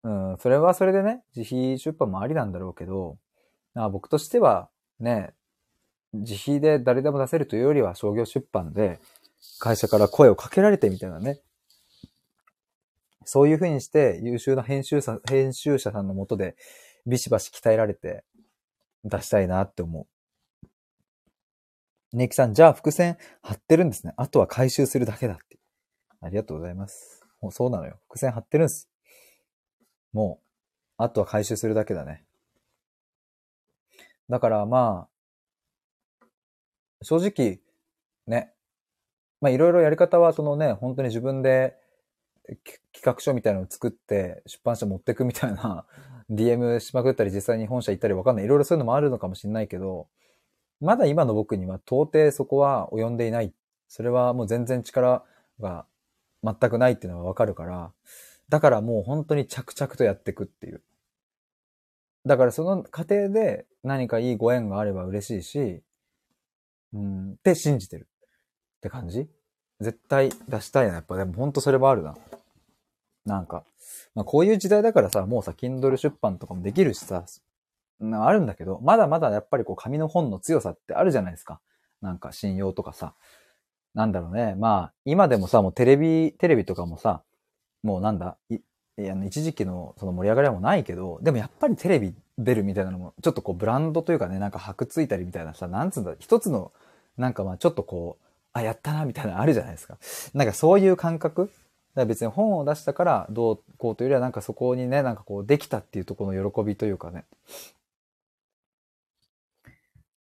あ、うん、それはそれでね、自費出版もありなんだろうけど、あ僕としてはね、自費で誰でも出せるというよりは商業出版で会社から声をかけられてみたいなね。そういうふうにして優秀な編集者、編集者さんのもとでビシバシ鍛えられて出したいなって思う。ネキさん、じゃあ伏線貼ってるんですね。あとは回収するだけだって。ありがとうございます。もうそうなのよ。伏線張ってるんです。もう、あとは回収するだけだね。だからまあ、正直、ね。まあいろいろやり方はそのね、本当に自分で企画書みたいなのを作って出版社持ってくみたいな DM しまくったり実際に本社行ったりわかんない。いろいろそういうのもあるのかもしれないけど、まだ今の僕には到底そこは及んでいない。それはもう全然力が全くないっていうのがわかるから、だからもう本当に着々とやっていくっていう。だからその過程で何かいいご縁があれば嬉しいし、うん、って信じてるって感じ？絶対出したいな。やっぱでも本当それはあるな。なんか、まあこういう時代だからさ、もうさ、Kindle 出版とかもできるしさ、あるんだけど、まだまだやっぱりこう紙の本の強さってあるじゃないですか。なんか信用とかさ。なんだろうね。まあ、今でもさ、もうテレビ、テレビとかもさ、もうなんだ、いあの一時期のその盛り上がりはもうないけど、でもやっぱりテレビ出るみたいなのも、ちょっとこうブランドというかね、なんか箔ついたりみたいなさ、なんつうんだ、一つの、なんかまあちょっとこうあ、やったな、みたいなのあるじゃないですか。なんかそういう感覚だ別に本を出したからどうこうというよりはなんかそこにね、なんかこうできたっていうとこの喜びというかね。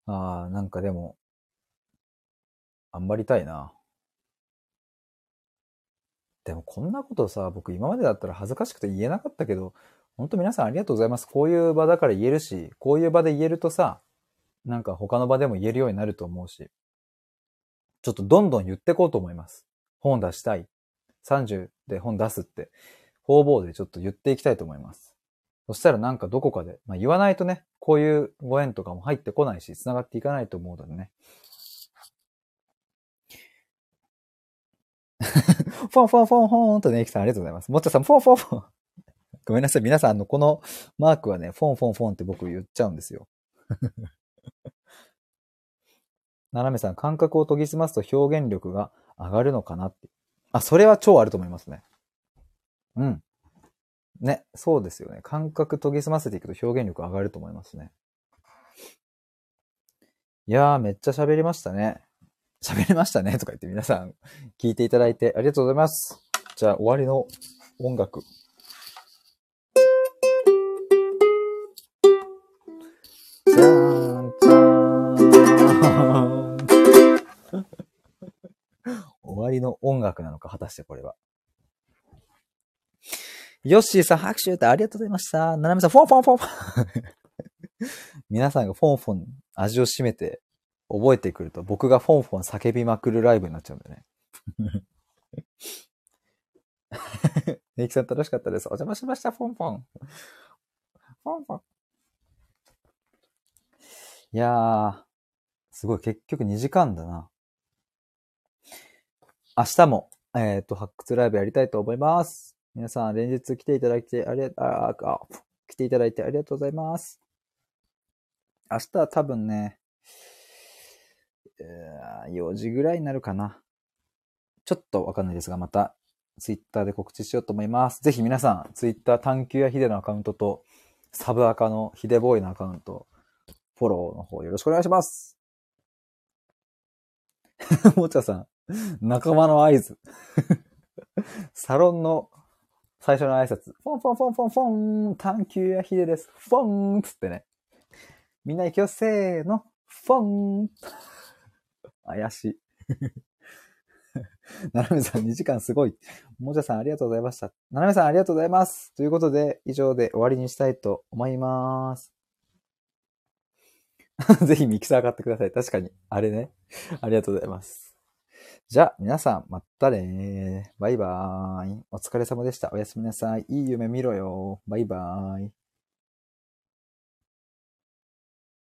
ああ、なんかでも、頑張りたいな。でもこんなことさ、僕今までだったら恥ずかしくて言えなかったけど、本当皆さんありがとうございます。こういう場だから言えるし、こういう場で言えるとさ、なんか他の場でも言えるようになると思うし、ちょっとどんどん言ってこうと思います。本出したい。30で本出すって、方々でちょっと言っていきたいと思います。そしたらなんかどこかで、まあ言わないとね、こういうご縁とかも入ってこないし、繋がっていかないと思うのでね。フォンフォンフォンフォンとね、エキさんありがとうございます。もっちゃさん、フォンフォンフォン。ごめんなさい。皆さん、あの、このマークはね、フォンフォンフォンって僕言っちゃうんですよ。ななめさん、感覚を研ぎ澄ますと表現力が上がるのかなって。あ、それは超あると思いますね。うん。ね、そうですよね。感覚研ぎ澄ませていくと表現力上がると思いますね。いやー、めっちゃ喋りましたね。喋りましたねとか言って皆さん聞いていただいてありがとうございます。じゃあ終わりの音楽。じゃーん、じゃーん。終わりの音楽なのか、果たしてこれは。ヨッシーさん、拍手ってありがとうございました。ななみさん、フォンフォンフォンフォン。皆さんがフォンフォン味を占めて覚えてくると、僕がフォンフォン叫びまくるライブになっちゃうんだよね。ネイキさん楽しかったです。お邪魔しました、フォンフォン。フォンフォン。いやー、すごい、結局2時間だな。明日も、えっ、ー、と、発掘ライブやりたいと思います。皆さん、連日来ていただいて、ありが、あ、あ、来ていただいてありがとうございます。明日は多分ね、4時ぐらいになるかな。ちょっとわかんないですが、またツイッターで告知しようと思います。ぜひ皆さん、ツイッター探求やヒデのアカウントと、サブアカのヒデボーイのアカウント、フォローの方よろしくお願いします。もちゃさん、仲間の合図。サロンの最初の挨拶、フォンフォンフォンフォンフォン、探求やヒデです。フォンつってね。みんな行きよ、せーの、フォン怪しい。ななめさん2時間すごい。もじゃさんありがとうございました。ななめさんありがとうございます。ということで、以上で終わりにしたいと思います。ぜひミキサー買ってください。確かに。あれね。ありがとうございます。じゃあ、皆さん、またねバイバーイ。お疲れ様でした。おやすみなさい。いい夢見ろよ。バイバーイ。